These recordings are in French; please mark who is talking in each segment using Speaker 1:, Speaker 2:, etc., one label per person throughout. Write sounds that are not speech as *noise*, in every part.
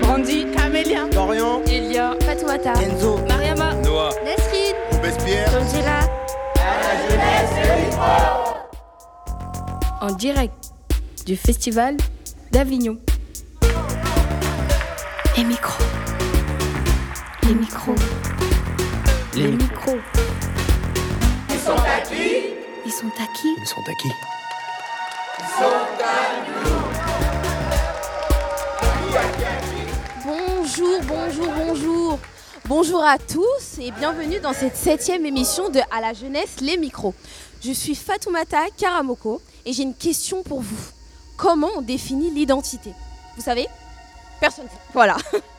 Speaker 1: Brandy, Camélia,
Speaker 2: Dorian,
Speaker 1: Elia,
Speaker 3: Fatoumata,
Speaker 2: Enzo,
Speaker 1: Mariama,
Speaker 4: Noah,
Speaker 3: Nesrine,
Speaker 2: Robespierre,
Speaker 3: Angela.
Speaker 1: en direct du festival d'Avignon.
Speaker 3: Les micros. Les micros.
Speaker 2: Les micros.
Speaker 3: Ils sont à qui Ils sont à qui
Speaker 5: Bonjour, bonjour, bonjour. Bonjour à tous et bienvenue dans cette septième émission de À la jeunesse, les micros. Je suis Fatoumata Karamoko et j'ai une question pour vous. Comment on définit l'identité? Vous savez? Personne. ne sait. Voilà. *laughs*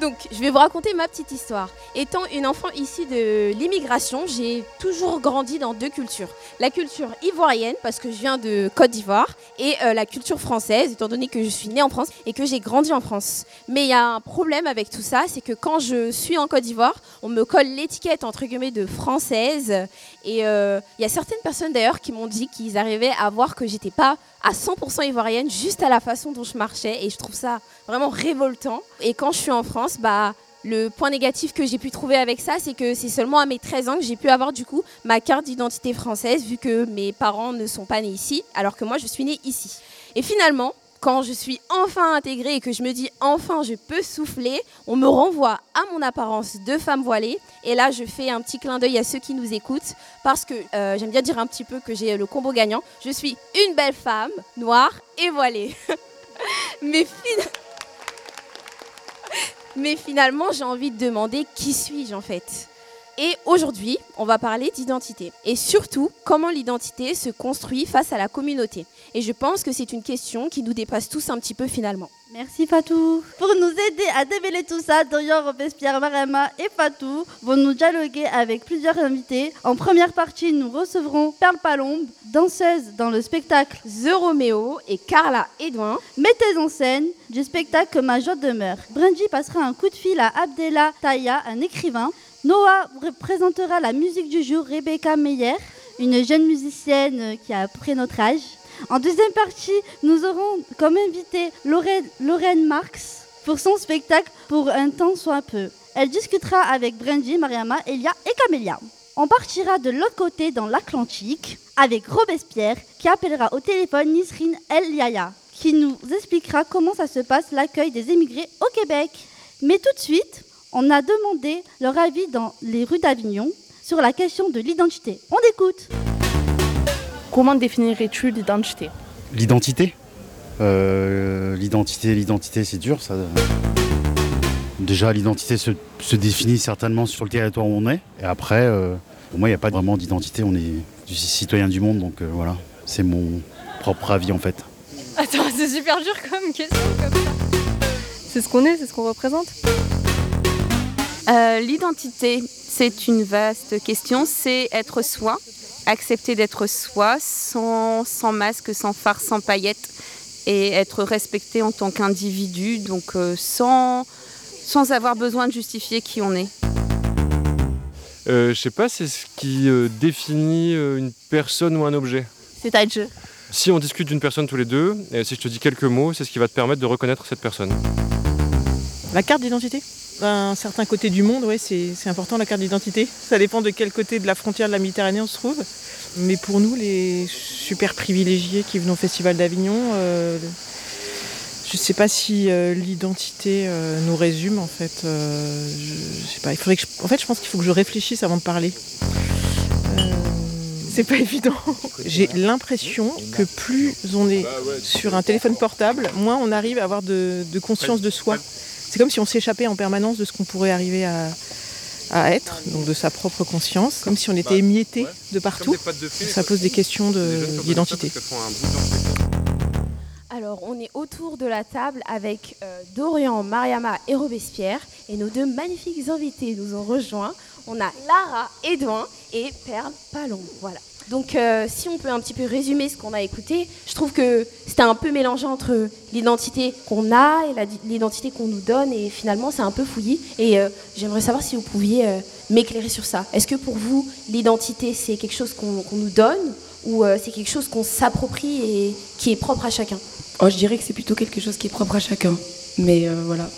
Speaker 5: Donc, je vais vous raconter ma petite histoire. Étant une enfant issue de l'immigration, j'ai toujours grandi dans deux cultures. La culture ivoirienne, parce que je viens de Côte d'Ivoire, et euh, la culture française, étant donné que je suis née en France et que j'ai grandi en France. Mais il y a un problème avec tout ça, c'est que quand je suis en Côte d'Ivoire, on me colle l'étiquette entre guillemets de française. Et euh, il y a certaines personnes d'ailleurs qui m'ont dit qu'ils arrivaient à voir que j'étais pas à 100% ivoirienne juste à la façon dont je marchais. Et je trouve ça vraiment révoltant. Et quand je suis en France, bah le point négatif que j'ai pu trouver avec ça, c'est que c'est seulement à mes 13 ans que j'ai pu avoir du coup ma carte d'identité française, vu que mes parents ne sont pas nés ici, alors que moi je suis née ici. Et finalement, quand je suis enfin intégrée et que je me dis enfin je peux souffler, on me renvoie à mon apparence de femme voilée. Et là, je fais un petit clin d'œil à ceux qui nous écoutent parce que euh, j'aime bien dire un petit peu que j'ai le combo gagnant. Je suis une belle femme, noire et voilée. *laughs* *laughs* Mais finalement, j'ai envie de demander qui suis-je en fait? Et aujourd'hui, on va parler d'identité. Et surtout, comment l'identité se construit face à la communauté. Et je pense que c'est une question qui nous dépasse tous un petit peu finalement.
Speaker 6: Merci Fatou. Pour nous aider à démêler tout ça, Dorian, Robespierre, Mariama et Fatou vont nous dialoguer avec plusieurs invités. En première partie, nous recevrons Perle Palombe, danseuse dans le spectacle
Speaker 5: The Roméo et Carla Edouin.
Speaker 6: Metteuse en scène du spectacle Ma joie demeure. Brendy passera un coup de fil à Abdella Taya, un écrivain. Noah présentera la musique du jour, Rebecca Meyer, une jeune musicienne qui a près notre âge. En deuxième partie, nous aurons comme invité Lorraine, Lorraine Marx pour son spectacle Pour un temps soit peu. Elle discutera avec Brandy, Mariama, Elia et Camélia. On partira de l'autre côté dans l'Atlantique avec Robespierre qui appellera au téléphone Nisrine El Yaya qui nous expliquera comment ça se passe l'accueil des émigrés au Québec. Mais tout de suite, on a demandé leur avis dans les rues d'Avignon sur la question de l'identité. On écoute.
Speaker 1: Comment définirais-tu l'identité?
Speaker 7: L'identité? Euh, L'identité, l'identité, c'est dur. Ça. Déjà, l'identité se, se définit certainement sur le territoire où on est. Et après, euh, pour moi, il n'y a pas vraiment d'identité. On est citoyen du monde, donc euh, voilà. C'est mon propre avis en fait.
Speaker 8: Attends, c'est super dur comme question comme ça. C'est ce qu'on est, c'est ce qu'on représente?
Speaker 9: Euh, L'identité, c'est une vaste question. C'est être soi, accepter d'être soi, sans, sans masque, sans phare, sans paillettes, et être respecté en tant qu'individu, donc euh, sans, sans avoir besoin de justifier qui on est.
Speaker 4: Euh, je sais pas, c'est ce qui euh, définit euh, une personne ou un objet.
Speaker 6: C'est-à-dire
Speaker 4: Si on discute d'une personne tous les deux, et si je te dis quelques mots, c'est ce qui va te permettre de reconnaître cette personne.
Speaker 10: La carte d'identité? Un certain côté du monde, ouais, c'est c'est important la carte d'identité. Ça dépend de quel côté de la frontière de la Méditerranée on se trouve. Mais pour nous, les super privilégiés qui venons au Festival d'Avignon, euh, je ne sais pas si euh, l'identité euh, nous résume en fait. Je, sais pas. Il faudrait que je- en fait, je pense qu'il faut que je réfléchisse avant de parler. C'est pas évident. *laughs* J'ai l'impression que plus on est sur un téléphone portable, moins on arrive à avoir de, de conscience de soi. C'est comme si on s'échappait en permanence de ce qu'on pourrait arriver à, à être, donc de sa propre conscience, comme si on était émietté de partout. Ça pose des questions de- d'identité.
Speaker 5: Alors, on est autour de la table avec euh, Dorian, Mariama et Robespierre. Et nos deux magnifiques invités nous ont rejoints. On a Lara Edouin et Perle Palon. Voilà. Donc, euh, si on peut un petit peu résumer ce qu'on a écouté, je trouve que c'était un peu mélangé entre l'identité qu'on a et l'identité qu'on nous donne. Et finalement, c'est un peu fouillis. Et euh, j'aimerais savoir si vous pouviez euh, m'éclairer sur ça. Est-ce que pour vous, l'identité, c'est quelque chose qu'on nous donne ou euh, c'est quelque chose qu'on s'approprie et qui est propre à chacun?
Speaker 1: Oh, Je dirais que c'est plutôt quelque chose qui est propre à chacun. Mais euh, voilà.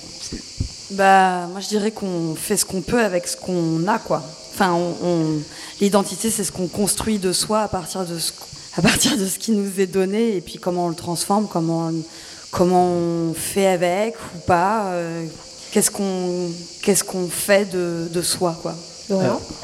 Speaker 11: Bah, moi je dirais qu'on fait ce qu'on peut avec ce qu'on a, quoi. Enfin, on, l'identité, c'est ce qu'on construit de soi à partir de ce, qui nous est donné, et puis comment on le transforme, comment, comment on fait avec ou pas. Euh, qu'est-ce qu'on qu'est-ce qu'on fait de, de soi, quoi.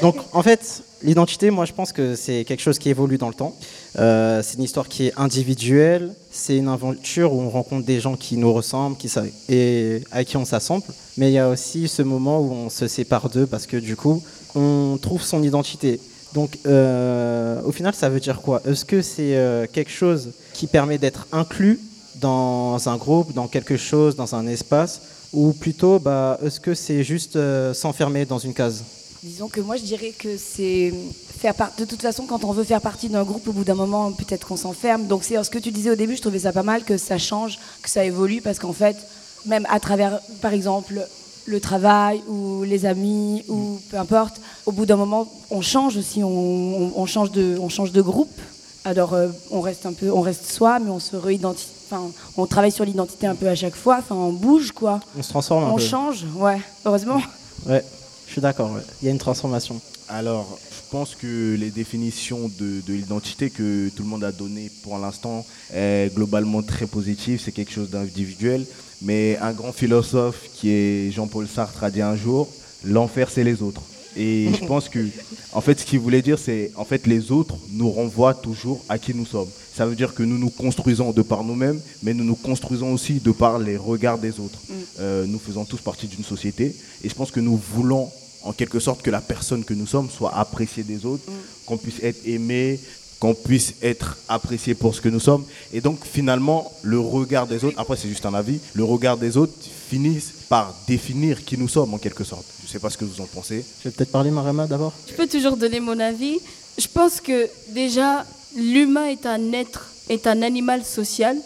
Speaker 12: Donc, en fait, L'identité, moi, je pense que c'est quelque chose qui évolue dans le temps. Euh, c'est une histoire qui est individuelle. C'est une aventure où on rencontre des gens qui nous ressemblent qui, et à qui on s'assemble. Mais il y a aussi ce moment où on se sépare d'eux parce que du coup, on trouve son identité. Donc, euh, au final, ça veut dire quoi? Est-ce que c'est euh, quelque chose qui permet d'être inclus dans un groupe, dans quelque chose, dans un espace? Ou plutôt, bah, est-ce que c'est juste s'enfermer dans une case?
Speaker 1: Disons que moi je dirais que c'est faire part. De toute façon, quand on veut faire partie d'un groupe, au bout d'un moment, peut-être qu'on s'enferme. Donc c'est ce que tu disais au début, je trouvais ça pas mal que ça change, que ça évolue, parce qu'en fait, même à travers, par exemple, le travail ou les amis ou peu importe, au bout d'un moment, on change aussi, on, change de, on change de groupe. Alors euh, on reste un peu, on reste soi, mais on se réidentifie. Enfin, on travaille sur l'identité un peu à chaque fois. Enfin, on bouge quoi.
Speaker 12: On se transforme un
Speaker 1: on
Speaker 12: peu.
Speaker 1: On change, ouais. Heureusement.
Speaker 12: Ouais. Je suis d'accord, il y a une transformation.
Speaker 13: Alors, je pense que les définitions de, l'identité que tout le monde a données pour l'instant est globalement très positive, c'est quelque chose d'individuel. Mais un grand philosophe qui est Jean-Paul Sartre a dit un jour, l'enfer c'est les autres. Et je *laughs* pense que, en fait, ce qu'il voulait dire, c'est, en fait, les autres nous renvoient toujours à qui nous sommes. Ça veut dire que nous nous construisons de par nous-mêmes, mais nous nous construisons aussi de par les regards des autres. Mm. Euh, nous faisons tous partie d'une société, et je pense que nous voulons, en quelque sorte, que la personne que nous sommes soit appréciée des autres, mm. qu'on puisse être aimé, qu'on puisse être apprécié pour ce que nous sommes. Et donc finalement, le regard des autres, après c'est juste un avis, le regard des autres finissent par définir qui nous sommes en quelque sorte. Je ne sais pas ce que vous en pensez.
Speaker 12: Je vais peut-être parler Marema d'abord.
Speaker 1: Je peux toujours donner mon avis. Je pense que déjà, l'humain est un être, est un animal social.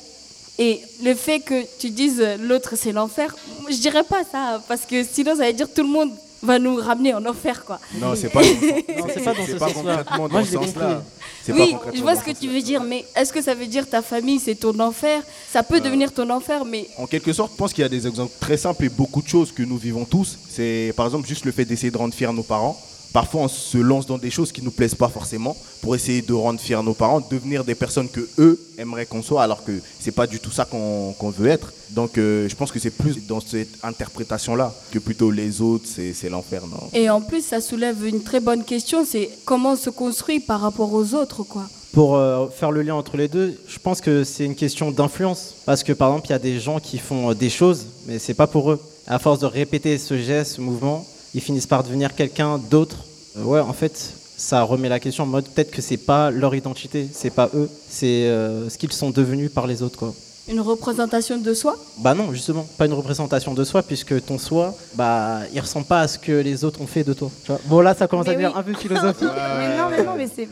Speaker 1: Et le fait que tu dises l'autre c'est l'enfer, je dirais pas ça, parce que sinon ça veut dire tout le monde va nous ramener en enfer quoi.
Speaker 13: Non, c'est pas, pas, dans ce. Moi,
Speaker 1: sens-là. Oui, je vois ce que tu veux dire, mais est-ce que ça veut dire ta famille c'est ton enfer? Ça peut euh, devenir ton enfer, mais...
Speaker 13: En quelque sorte, je pense qu'il y a des exemples très simples et beaucoup de choses que nous vivons tous. C'est par exemple juste le fait d'essayer de rendre fiers nos parents parfois on se lance dans des choses qui ne nous plaisent pas forcément pour essayer de rendre fiers nos parents, devenir des personnes que eux aimeraient qu'on soit, alors que c'est pas du tout ça qu'on veut être. Donc euh, je pense que c'est plus dans cette interprétation-là que plutôt les autres, c'est l'enfer.
Speaker 1: Et en plus, ça soulève une très bonne question, c'est comment on se construit par rapport aux autres, quoi.
Speaker 12: Pour euh, faire le lien entre les deux, je pense que c'est une question d'influence. Parce que par exemple, il y a des gens qui font des choses, mais c'est pas pour eux. À force de répéter ce geste, ce mouvement, ils finissent par devenir quelqu'un d'autre. Euh, ouais, en fait, ça remet la question en mode peut-être que c'est pas leur identité, c'est pas eux, c'est euh, ce qu'ils sont devenus par les autres, quoi.
Speaker 1: Une représentation de soi?
Speaker 12: Bah non, justement, pas une représentation de soi, puisque ton soi, bah, il ressemble pas à ce que les autres ont fait de toi. bon, là, ça commence à devenir un peu philosophique. *laughs*
Speaker 1: mais non, mais non, mais c'est.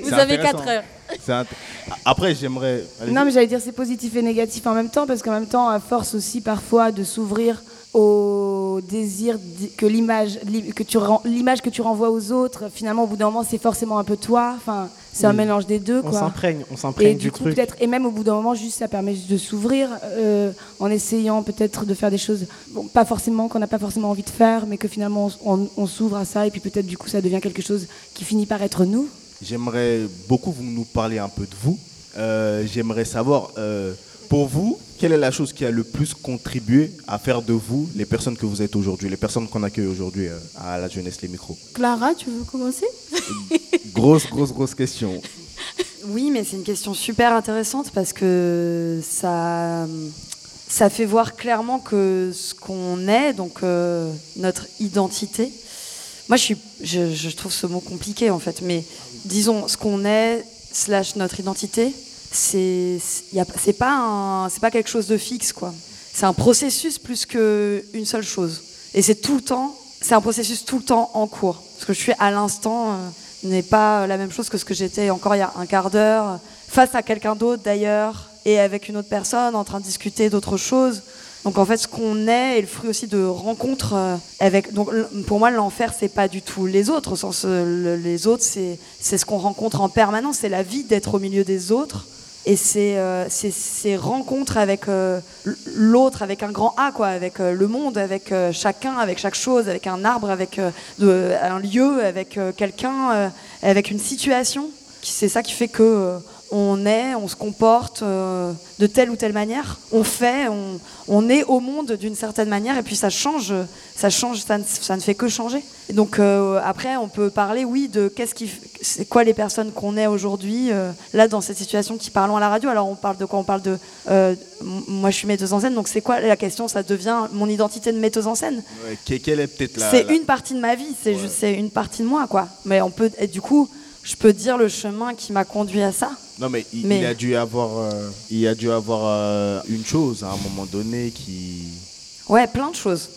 Speaker 1: Vous avez 4 heures.
Speaker 13: Après, j'aimerais.
Speaker 1: Non, mais j'allais dire c'est positif et négatif en même temps, parce qu'en même temps, à force aussi parfois de s'ouvrir au désir que l'image que tu l'image que tu renvoies aux autres finalement au bout d'un moment c'est forcément un peu toi. Enfin c'est un mélange des deux
Speaker 12: on s'imprègne on s'imprègne du, coup
Speaker 1: peut-être et même au bout d'un moment juste ça permet juste de s'ouvrir euh, en essayant peut-être de faire des choses bon, pas forcément qu'on n'a pas forcément envie de faire mais que finalement on, s'ouvre à ça et puis peut-être du coup ça devient quelque chose qui finit par être nous.
Speaker 13: J'aimerais beaucoup vous nous parler un peu de vous. Euh, j'aimerais savoir euh, pour vous, quelle est la chose qui a le plus contribué à faire de vous les personnes que vous êtes aujourd'hui, les personnes qu'on accueille aujourd'hui euh, à la jeunesse les micros?
Speaker 1: Clara, tu veux commencer? *laughs*
Speaker 13: Grosse, grosse, grosse question.
Speaker 11: Oui, mais c'est une question super intéressante parce que ça, ça fait voir clairement que ce qu'on est, donc euh, notre identité. Moi, je, suis, je, je trouve ce mot compliqué en fait, mais disons ce qu'on est slash notre identité, c'est pas pas quelque chose de fixe quoi. C'est un processus plus qu'une seule chose. Et c'est tout le temps, c'est un processus tout le temps en cours. Ce que je suis à l'instant euh, n'est pas la même chose que ce que j'étais encore il y a un quart d'heure, face à quelqu'un d'autre d'ailleurs, et avec une autre personne, en train de discuter d'autres choses. Donc en fait, ce qu'on est est le fruit aussi de rencontres euh, avec. Donc pour moi, l'enfer, c'est pas du tout les autres. Au sens, euh, les autres, c'est ce qu'on rencontre en permanence. C'est la vie d'être au milieu des autres. Et c'est euh, ces rencontres avec euh, l'autre, avec un grand A, avec euh, le monde, avec euh, chacun, avec chaque chose, avec un arbre, avec un lieu, avec quelqu'un, avec une situation. C'est ça qui fait que on est, on se comporte euh, de telle ou telle manière, on fait, on, on est au monde d'une certaine manière, et puis ça change, ça change, ça ne, ça ne fait que changer. Et donc euh, après, on peut parler, oui, de qu'est-ce qui, c'est quoi les personnes qu'on est aujourd'hui, euh, là dans cette situation qui parlons à la radio. Alors on parle de quoi? On parle de, moi je suis metteuse en scène, donc c'est quoi la question? Ça devient mon identité de metteuse en scène.
Speaker 13: Ouais, quelle est peut-être la.
Speaker 11: C'est une partie de ma vie, c'est juste c'est une partie de moi, quoi. Mais on peut, et du coup, je peux dire le chemin qui m'a conduit à ça.
Speaker 13: Non, mais il,
Speaker 11: Mais-
Speaker 13: il a dû avoir, euh, il a dû avoir euh, une chose à un moment donné qui.
Speaker 11: Ouais, plein de choses.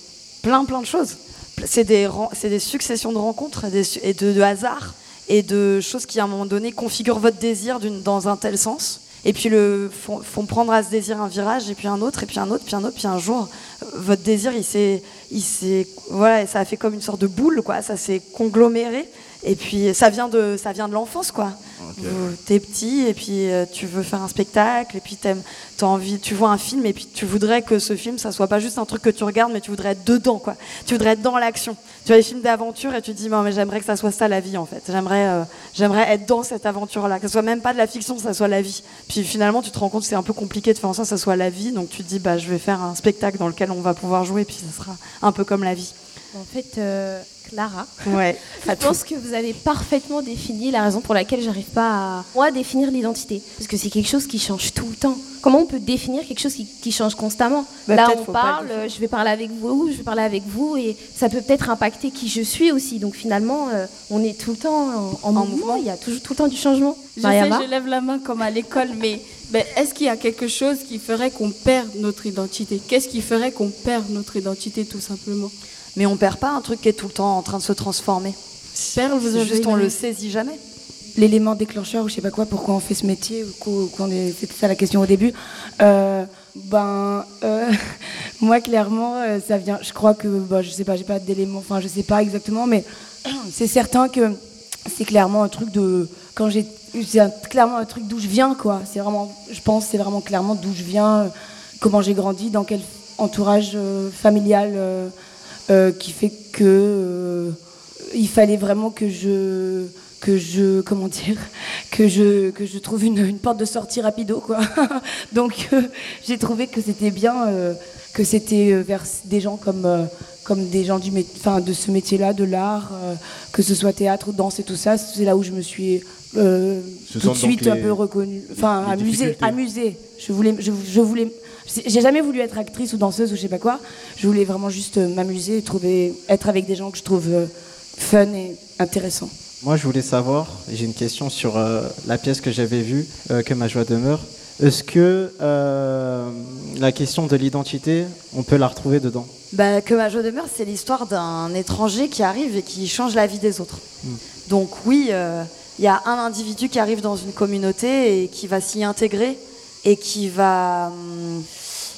Speaker 11: Plein, plein de choses. C'est des, des successions de rencontres et, des et de, de hasards et de choses qui, à un moment donné, configurent votre désir dans un tel sens. Et puis le, font, font prendre à ce désir un virage, et puis un autre, et puis un autre, puis un autre, puis un jour, votre désir, il s'est, il s'est, voilà, ça a fait comme une sorte de boule, quoi. Ça s'est congloméré. Et puis ça vient de, ça vient de l'enfance, quoi. Vous- T'es petit et puis euh, tu veux faire un spectacle et puis t'aimes, t'as envie, tu vois un film et puis tu voudrais que ce film ça soit pas juste un truc que tu regardes mais tu voudrais être dedans quoi. Tu voudrais être dans l'action. Tu vois les films d'aventure et tu te dis mais j'aimerais que ça soit ça la vie en fait. J'aimerais, euh, j'aimerais être dans cette aventure là, que ce soit même pas de la fiction, que ça soit la vie. Puis finalement tu te rends compte que c'est un peu compliqué de faire en sorte que ça soit la vie donc tu te dis bah je vais faire un spectacle dans lequel on va pouvoir jouer puis ça sera un peu comme la vie.
Speaker 5: En fait, euh, Clara,
Speaker 11: Ouais. *laughs*
Speaker 5: je pense que vous avez parfaitement défini la raison pour laquelle j'arrive pas à moi définir l'identité, parce que c'est quelque chose qui change tout le temps. Comment on peut définir quelque chose qui, qui change constamment
Speaker 11: Bah,
Speaker 5: Là, on parle,
Speaker 11: le
Speaker 5: je vais parler avec vous, je vais parler avec vous, et ça peut peut-être impacter qui je suis aussi. Donc finalement, euh, on est tout le temps en, en mouvement. Il y a toujours tout le temps du changement.
Speaker 14: Je
Speaker 5: Mariama
Speaker 14: sais, je lève la main comme à l'école, mais ben, est-ce qu'il y a quelque chose qui ferait qu'on perd notre identité? Qu'est-ce qui ferait qu'on perd notre identité, tout simplement?
Speaker 11: Mais on perd pas un truc qui est tout le temps en train de se transformer.
Speaker 14: Perle, vous
Speaker 11: C'est
Speaker 14: avez
Speaker 11: juste on le saisit jamais.
Speaker 1: l'élément déclencheur ou je sais pas quoi, pourquoi on fait ce métier, ou quoi- qu'on est- c'était ça la question au début. Euh, ben, euh, *laughs* moi clairement, euh, ça vient. Je crois que, bah, je sais pas, j'ai pas d'éléments, enfin je sais pas exactement, mais *clears throat* c'est certain que c'est clairement un truc de quand j'ai, c'est un- clairement un truc d'où je viens quoi. C'est vraiment, je pense, c'est vraiment clairement d'où je viens, comment j'ai grandi, dans quel entourage euh, familial euh, euh, qui fait que euh, il fallait vraiment que je que je comment dire que je que je trouve une, une porte de sortie rapido quoi. *laughs* Donc euh, j'ai trouvé que c'était bien euh, que c'était vers des gens comme euh, comme des gens du enfin de ce métier là de l'art que ce soit théâtre ou danse et tout ça c'est là où je me suis tout de suite un peu reconnue enfin amusée amusée. Je voulais je, je voulais j'ai jamais voulu être actrice ou danseuse ou je sais pas quoi. Je voulais vraiment juste euh, m'amuser et trouver être avec des gens que je trouve euh, fun et intéressant
Speaker 12: Moi, je voulais savoir, j'ai une question sur euh, la pièce que j'avais vue, euh, Que ma joie demeure. Est-ce que euh, la question de l'identité, on peut la retrouver dedans?
Speaker 11: Bah, que ma joie demeure, c'est l'histoire d'un étranger qui arrive et qui change la vie des autres. Donc oui, euh, il y a un individu qui arrive dans une communauté et qui va s'y intégrer et qui va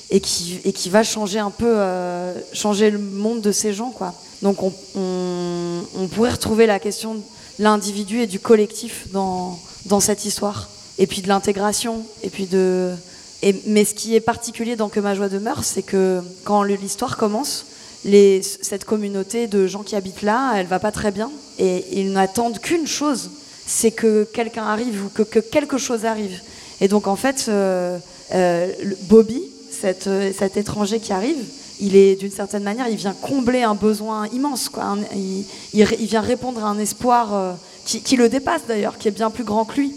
Speaker 11: et qui, et qui va changer un peu euh, changer le monde de ces gens quoi. Donc on, on, pourrait retrouver la question de l'individu et du collectif dans, dans cette histoire et puis de l'intégration et puis de et, mais ce qui est particulier dans Que ma joie demeure, c'est que quand l'histoire commence, cette communauté de gens qui habitent là, elle va pas très bien et ils n'attendent qu'une chose, c'est que quelqu'un arrive ou que, que quelque chose arrive. Et donc en fait, euh, euh, Bobby, euh, cet étranger qui arrive, il est d'une certaine manière, il vient combler un besoin immense. Quoi. Il, vient répondre à un espoir qui, le dépasse d'ailleurs, qui est bien plus grand que lui.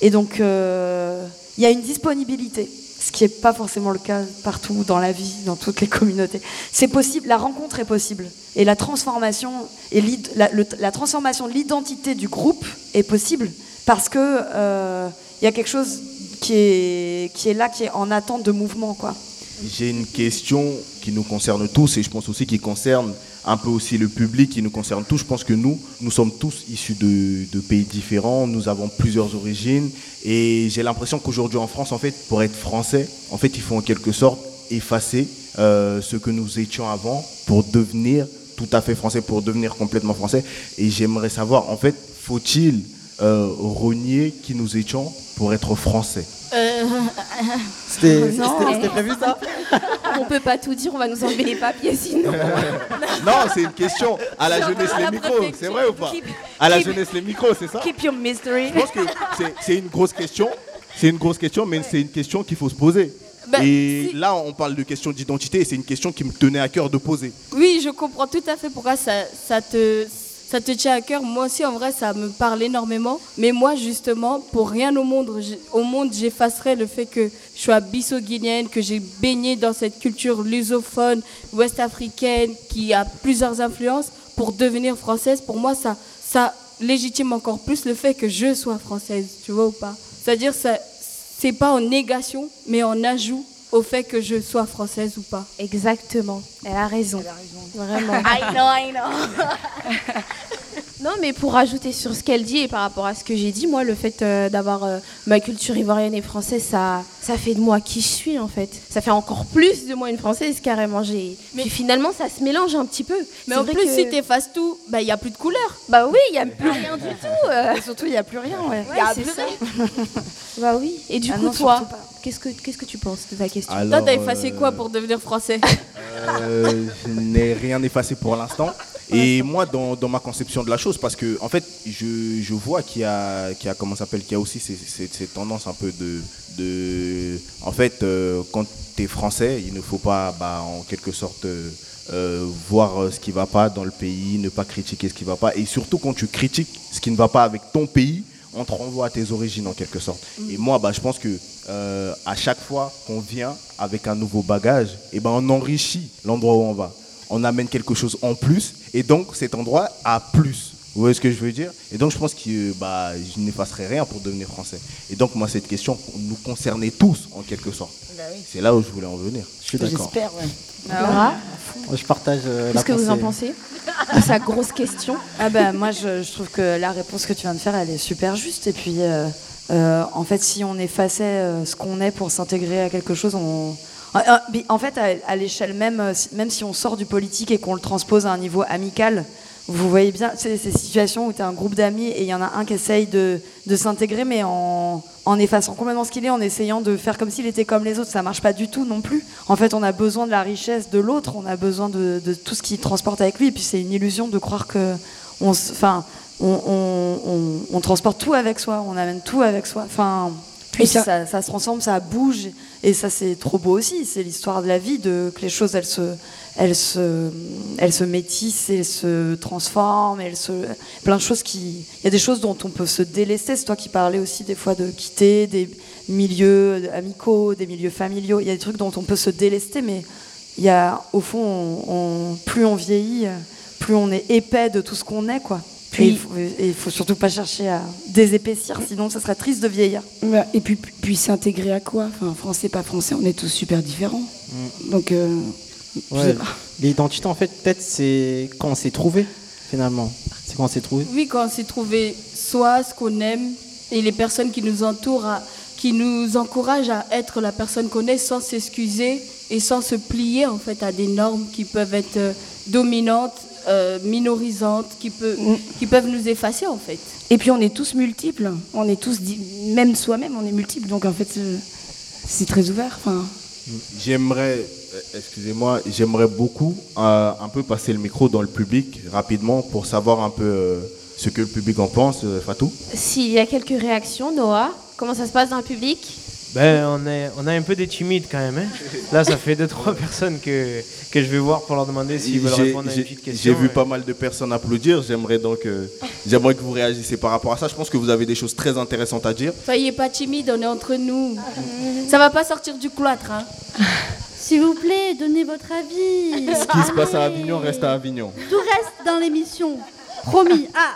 Speaker 11: Et donc il y a une disponibilité, ce qui n'est pas forcément le cas partout dans la vie, dans toutes les communautés. C'est possible, la rencontre est possible. Et la transformation, et la, transformation de l'identité du groupe est possible parce que il y a quelque chose qui est, là, qui est en attente de mouvement.
Speaker 13: J'ai une question qui nous concerne tous et je pense aussi qui concerne un peu aussi le public, qui nous concerne tous. Je pense que nous, nous sommes tous issus de, de pays différents, nous avons plusieurs origines et j'ai l'impression qu'aujourd'hui en France, en fait, pour être français, en fait, il faut en quelque sorte effacer euh, ce que nous étions avant pour devenir tout à fait français, pour devenir complètement français. Et j'aimerais savoir, en fait, faut-il euh, renier qui nous étions pour être français
Speaker 14: Euh,
Speaker 12: C'était
Speaker 14: Non.
Speaker 12: c'était- prévu ça *laughs*
Speaker 5: On peut pas tout dire, on va nous enlever les papiers sinon. *laughs*
Speaker 13: Non, c'est une question. À la jeunesse, les micros, c'est vrai ou pas
Speaker 1: Keep-
Speaker 13: À la
Speaker 1: keep-
Speaker 13: jeunesse, les micros, c'est ça
Speaker 1: Keep your mystery.
Speaker 13: Je pense que c'est- une grosse question. C'est une grosse question, mais c'est une question qu'il faut se poser.
Speaker 14: Ben,
Speaker 13: et là, on parle de question d'identité, et c'est une question qui me tenait à cœur de poser.
Speaker 14: Oui, je comprends tout à fait pourquoi ça, ça, te, ça te tient à cœur? Moi aussi, en vrai, ça me parle énormément. Mais moi, justement, pour rien au monde, au monde, j'effacerais le fait que je sois bisso-guinéenne, que j'ai baigné dans cette culture lusophone, ouest-africaine, qui a plusieurs influences pour devenir française. Pour moi, ça, ça légitime encore plus le fait que je sois française, tu vois ou pas? C'est-à-dire, ça, c'est pas en négation, mais en ajout au fait que je sois française ou pas.
Speaker 5: Exactement. Elle a raison. Vraiment. *laughs*
Speaker 14: I know, I know. *laughs*
Speaker 5: Non, mais pour rajouter sur ce qu'elle dit et par rapport à ce que j'ai dit, moi, le fait euh, d'avoir euh, ma culture ivoirienne et française, ça, ça fait de moi qui je suis en fait. Ça fait encore plus de moi une française carrément. J'ai. Puis finalement, ça se mélange un petit peu.
Speaker 14: Mais
Speaker 5: C'est
Speaker 14: en plus,
Speaker 5: que-
Speaker 14: si tu effaces tout, il bah, n'y a plus de couleur.
Speaker 5: Bah oui, il n'y a plus rien du tout. euh.
Speaker 1: Et surtout, il n'y a plus rien, ouais.
Speaker 5: Ouais,
Speaker 14: Y a
Speaker 5: c'est
Speaker 14: plus
Speaker 5: ça.
Speaker 14: rien. *laughs*
Speaker 5: bah oui. Et du
Speaker 1: Ah
Speaker 5: coup,
Speaker 1: non,
Speaker 5: toi, qu'est-ce que qu'est-ce que tu penses de ta question?
Speaker 13: Alors,
Speaker 14: Toi, t'as effacé
Speaker 13: euh,
Speaker 14: quoi pour devenir français?
Speaker 13: Euh, je n'ai rien effacé pour l'instant. Et moi, dans, dans ma conception de la chose, parce que en fait, je, je vois qu'il y a, qu'il y a comment s'appelle, qu'il y a aussi ces, ces- ces tendances un peu de, de en fait, euh, quand tu es français, il ne faut pas, bah, en quelque sorte, euh, euh, voir ce qui va pas dans le pays, ne pas critiquer ce qui va pas, et surtout quand tu critiques ce qui ne va pas avec ton pays, on te renvoie à tes origines en quelque sorte. Et moi, bah, je pense que euh, à chaque fois qu'on vient avec un nouveau bagage, et ben on enrichit l'endroit où on va. On amène quelque chose en plus, et donc cet endroit a plus. Vous voyez ce que je veux dire? Et donc je pense que bah, je n'effacerai rien pour devenir français. Et donc moi cette question nous concernait tous en quelque sorte. C'est là où je voulais en venir.
Speaker 12: Je suis d'accord.
Speaker 1: J'espère, ouais.
Speaker 5: Laura,
Speaker 12: Moi, Je partage euh, la
Speaker 5: qu'est-ce que vous en pensez de sa grosse question? *laughs*
Speaker 11: Ah ben moi je, je trouve que la réponse que tu viens de faire elle est super juste et puis euh, euh, en fait si on effaçait euh, ce qu'on est pour s'intégrer à quelque chose on en- en- mais en fait à, l'échelle même euh, même si on sort du politique et qu'on le transpose à un niveau amical vous voyez bien ces situations où tu as un groupe d'amis et il y en a un qui essaye de, s'intégrer mais en, effaçant complètement ce qu'il est en essayant de faire comme s'il était comme les autres. Ça marche pas du tout non plus. En fait on a besoin de la richesse de l'autre on a besoin de, tout ce qu'il transporte avec lui. Et puis c'est une illusion de croire que on, s- enfin, on transporte tout avec soi, on amène tout avec soi. Enfin,
Speaker 1: Puis
Speaker 11: et
Speaker 1: ça-
Speaker 11: ça, ça se transforme, ça bouge, et ça c'est trop beau aussi. C'est l'histoire de la vie, de que les choses elles se, elles se, elles se métissent, elles se transforment, elles se, plein de choses qui, il y a des choses dont on peut se délester. C'est toi qui parlais aussi des fois de quitter des milieux amicaux, des milieux familiaux. Il y a des trucs dont on peut se délester, mais il y a, au fond, on- on- plus on vieillit, plus on est épais de tout ce qu'on est, quoi.
Speaker 1: Puis-
Speaker 11: Et il faut, surtout pas chercher à désépaissir, sinon ça serait triste de vieillir.
Speaker 1: Et puis, puis s'intégrer à quoi? Enfin, français, pas français, on est tous super différents. Donc, euh, je sais
Speaker 12: Ouais,
Speaker 1: pas.
Speaker 12: L'identité, en fait, peut-être, c'est quand on s'est trouvé, finalement. C'est quand on s'est trouvé.
Speaker 14: Oui, quand on s'est trouvé soi, ce qu'on aime, et les personnes qui nous entourent, à- qui nous encouragent à être la personne qu'on est sans s'excuser et sans se plier en fait à des normes qui peuvent être euh, dominantes, euh, minorisantes, qui, peut, qui peuvent nous effacer en fait.
Speaker 1: Et puis on est tous multiples, on est tous, même soi-même, on est multiples. Donc en fait, euh, c'est très ouvert. Enfin,
Speaker 13: J'aimerais, euh, excusez-moi, j'aimerais beaucoup euh, un peu passer le micro dans le public rapidement pour savoir un peu euh, ce que le public en pense, Fatou.
Speaker 5: S'il y a quelques réactions, Noah, comment ça se passe dans le public?
Speaker 2: Ben, on, est, on a un peu des timides quand même. hein. Là, ça fait deux, trois personnes que, que je vais voir pour leur demander s'ils veulent répondre à une
Speaker 13: j'ai-
Speaker 2: petite question.
Speaker 13: J'ai vu pas mal de personnes applaudir. J'aimerais donc, euh, j'aimerais que vous réagissiez par rapport à ça. Je pense que vous avez des choses très intéressantes à dire.
Speaker 14: Soyez pas timide, on est entre nous. Ça va pas sortir du cloître. Hein.
Speaker 6: S'il vous plaît, donnez votre avis.
Speaker 13: Ce qui se passe à Avignon reste à Avignon.
Speaker 6: Tout reste dans l'émission. Promis. Ah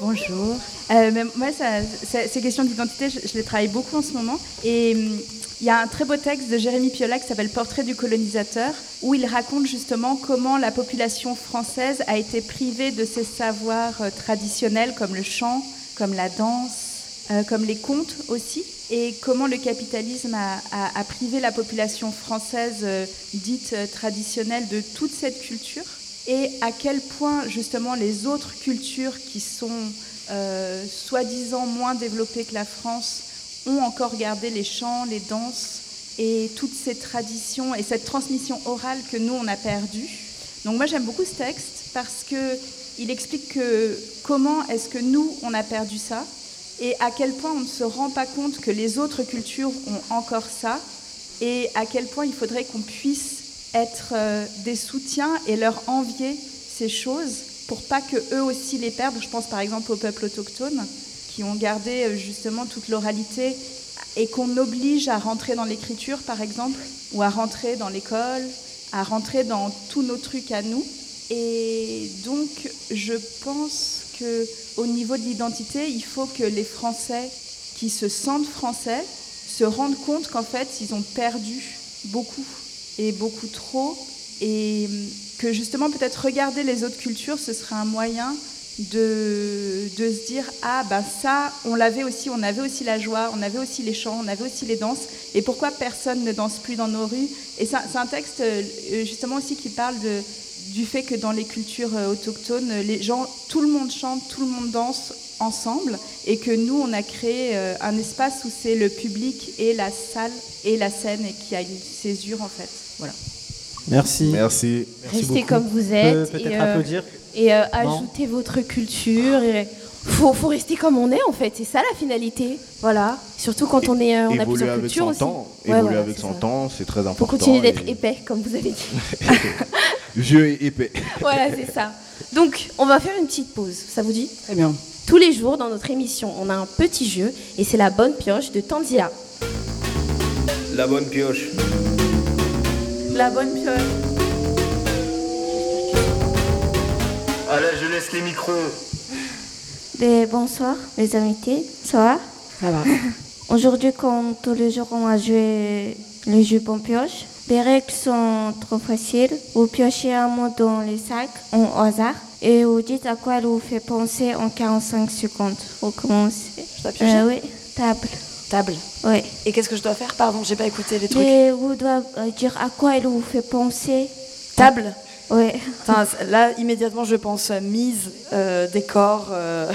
Speaker 15: Bonjour. Euh, moi, ces questions d'identité, je, les travaille beaucoup en ce moment. Et hum, il y a un très beau texte de Jérémy Piola qui s'appelle Portrait du colonisateur, où il raconte justement comment la population française a été privée de ses savoirs euh, traditionnels comme le chant, comme la danse, euh, comme les contes aussi, et comment le capitalisme a, privé la population française dite traditionnelle de toute cette culture, et à quel point justement les autres cultures qui sont euh, soi-disant moins développées que la France ont encore gardé les chants, les danses et toutes ces traditions et cette transmission orale que nous on a perdue. Donc moi j'aime beaucoup ce texte parce que il explique que comment est-ce que nous on a perdu ça et à quel point on ne se rend pas compte que les autres cultures ont encore ça et à quel point il faudrait qu'on puisse être euh, des soutiens et leur envier ces choses pour pas que eux aussi les perdent. Je pense par exemple aux peuples autochtones qui ont gardé euh, justement toute l'oralité et qu'on oblige à rentrer dans l'écriture par exemple ou à rentrer dans l'école, à rentrer dans tous nos trucs à nous. Et donc je pense que au niveau de l'identité, il faut que les Français qui se sentent français se rendent compte qu'en fait, ils ont perdu beaucoup et beaucoup trop et que justement peut-être regarder les autres cultures, ce serait un moyen de, de se dire ah ben ça on l'avait aussi on avait aussi la joie on avait aussi les chants on avait aussi les danses et pourquoi personne ne danse plus dans nos rues? Et c'est un- texte euh, justement aussi qui parle du fait que dans les cultures euh, autochtones les gens tout le monde chante tout le monde danse ensemble et que nous on a créé euh, un espace où c'est le public et la salle et la scène et qui a une césure en fait voilà
Speaker 12: Merci.
Speaker 13: Merci.
Speaker 5: Restez comme vous êtes. Et,
Speaker 12: peut-être
Speaker 5: euh,
Speaker 12: applaudir
Speaker 5: Et euh, ajoutez votre culture. Et faut, faut rester comme on est en fait. C'est ça la finalité. Voilà. Surtout quand on est, euh, on a
Speaker 13: Évoluer
Speaker 5: plusieurs
Speaker 13: avec
Speaker 5: cultures
Speaker 13: son
Speaker 5: aussi.
Speaker 13: temps.
Speaker 5: Ouais,
Speaker 13: Évoluer
Speaker 5: voilà,
Speaker 13: avec son
Speaker 5: ça.
Speaker 13: temps, c'est très important.
Speaker 5: Faut continuer d'être
Speaker 13: et-
Speaker 5: épais, comme vous avez dit. *laughs*
Speaker 13: Vieux et épais. *laughs*
Speaker 5: voilà, c'est ça. Donc, on va faire une petite pause. Ça vous dit?
Speaker 1: Très bien.
Speaker 5: Tous les jours, dans notre émission, on a un petit jeu et c'est la bonne pioche de Tanzia.
Speaker 2: La bonne pioche.
Speaker 5: La bonne pioche.
Speaker 2: À la jeunesse, les micros.
Speaker 16: Et bonsoir, les invités. Ça va?
Speaker 1: Ça va. *laughs*
Speaker 16: Aujourd'hui, comme tous les jours, on va jouer le jeu bon pioche. Les règles sont trop faciles. Vous piochez un mot dans les sacs en au hasard et vous dites à quoi elle vous fait penser en 45 secondes. Vous commencez.
Speaker 11: Je dois piocher
Speaker 16: Euh, Oui, table.
Speaker 11: Table.
Speaker 16: Oui.
Speaker 11: Et qu'est-ce que je dois faire? Pardon, j'ai pas écouté les trucs.
Speaker 16: Et vous devez euh, dire à quoi elle vous fait penser?
Speaker 11: Table?
Speaker 16: Oui.
Speaker 11: Enfin, là, immédiatement, je pense mise, euh, décor, euh,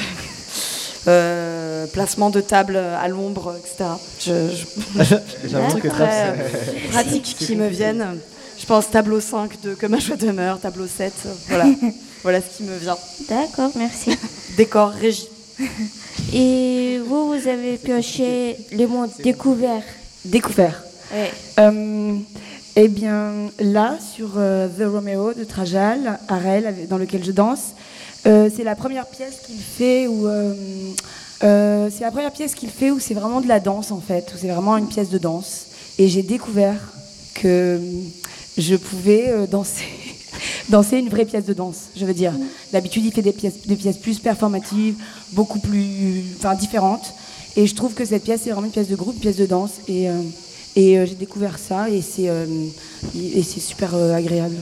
Speaker 11: *laughs* euh, placement de table à l'ombre, etc. Je, je... *laughs*
Speaker 12: J'avoue que
Speaker 11: très pratiques qui me viennent. Je pense tableau 5 de Que ma joie demeure, tableau 7. euh, Voilà, *laughs* voilà ce qui me vient.
Speaker 16: D'accord, merci.
Speaker 11: Décor, régie.
Speaker 16: Et vous, vous avez pioché les mots découverts.
Speaker 1: Découvert.
Speaker 16: Oui.
Speaker 1: Euh, eh bien, là, sur euh, The Romeo de Trajal, Arel, avec- dans lequel je danse, euh, c'est la première pièce qu'il fait où. c'est la première pièce qu'il fait où c'est vraiment de la danse, en fait, où c'est vraiment une pièce de danse. Et j'ai découvert que je pouvais danser. Danser une vraie pièce de danse, je veux dire. D'habitude, il fait des pièces, des pièces plus performatives, beaucoup plus enfin, différentes. Et je trouve que cette pièce, c'est vraiment une pièce de groupe, une pièce de danse. Et, euh, et euh, j'ai découvert ça et c'est euh, et c'est super euh, agréable.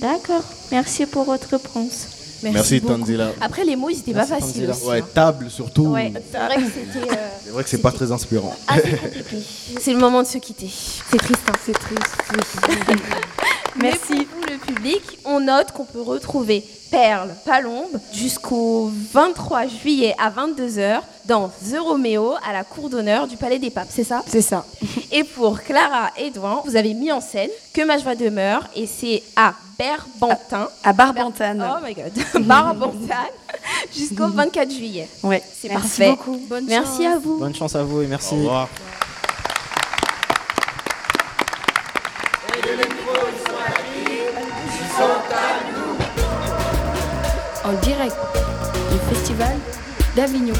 Speaker 16: D'accord. Merci pour votre réponse.
Speaker 13: Merci,
Speaker 5: beaucoup.
Speaker 13: Tanzila.
Speaker 5: Après, les mots, ils étaient pas
Speaker 13: Merci,
Speaker 5: faciles aussi.
Speaker 13: Ouais,
Speaker 5: hein.
Speaker 13: table surtout.
Speaker 5: Ouais, c'est vrai que c'était. euh,
Speaker 13: C'est vrai que c'est pas très inspirant.
Speaker 5: assez compliqué. C'est le moment de se quitter. C'est triste, hein.
Speaker 1: C'est triste. *laughs*
Speaker 5: Merci. pour vous, le public, on note qu'on peut retrouver Perle Palombe jusqu'au 23 juillet à 22h dans The Romeo à la cour d'honneur du Palais des Papes, c'est ça?
Speaker 1: C'est ça. *laughs*
Speaker 5: Et pour Clara Edouin, vous avez mis en scène Que ma joie demeure et c'est à Berbantin.
Speaker 11: À Barbantane.
Speaker 5: Oh my god. *laughs* Barbantane jusqu'au *laughs* 24 juillet.
Speaker 11: Ouais.
Speaker 5: C'est
Speaker 11: Merci
Speaker 5: parfait.
Speaker 11: beaucoup.
Speaker 5: Bonne Merci à vous.
Speaker 12: Bonne chance à vous et merci.
Speaker 13: Au revoir.
Speaker 1: En direct du festival d'Avignon.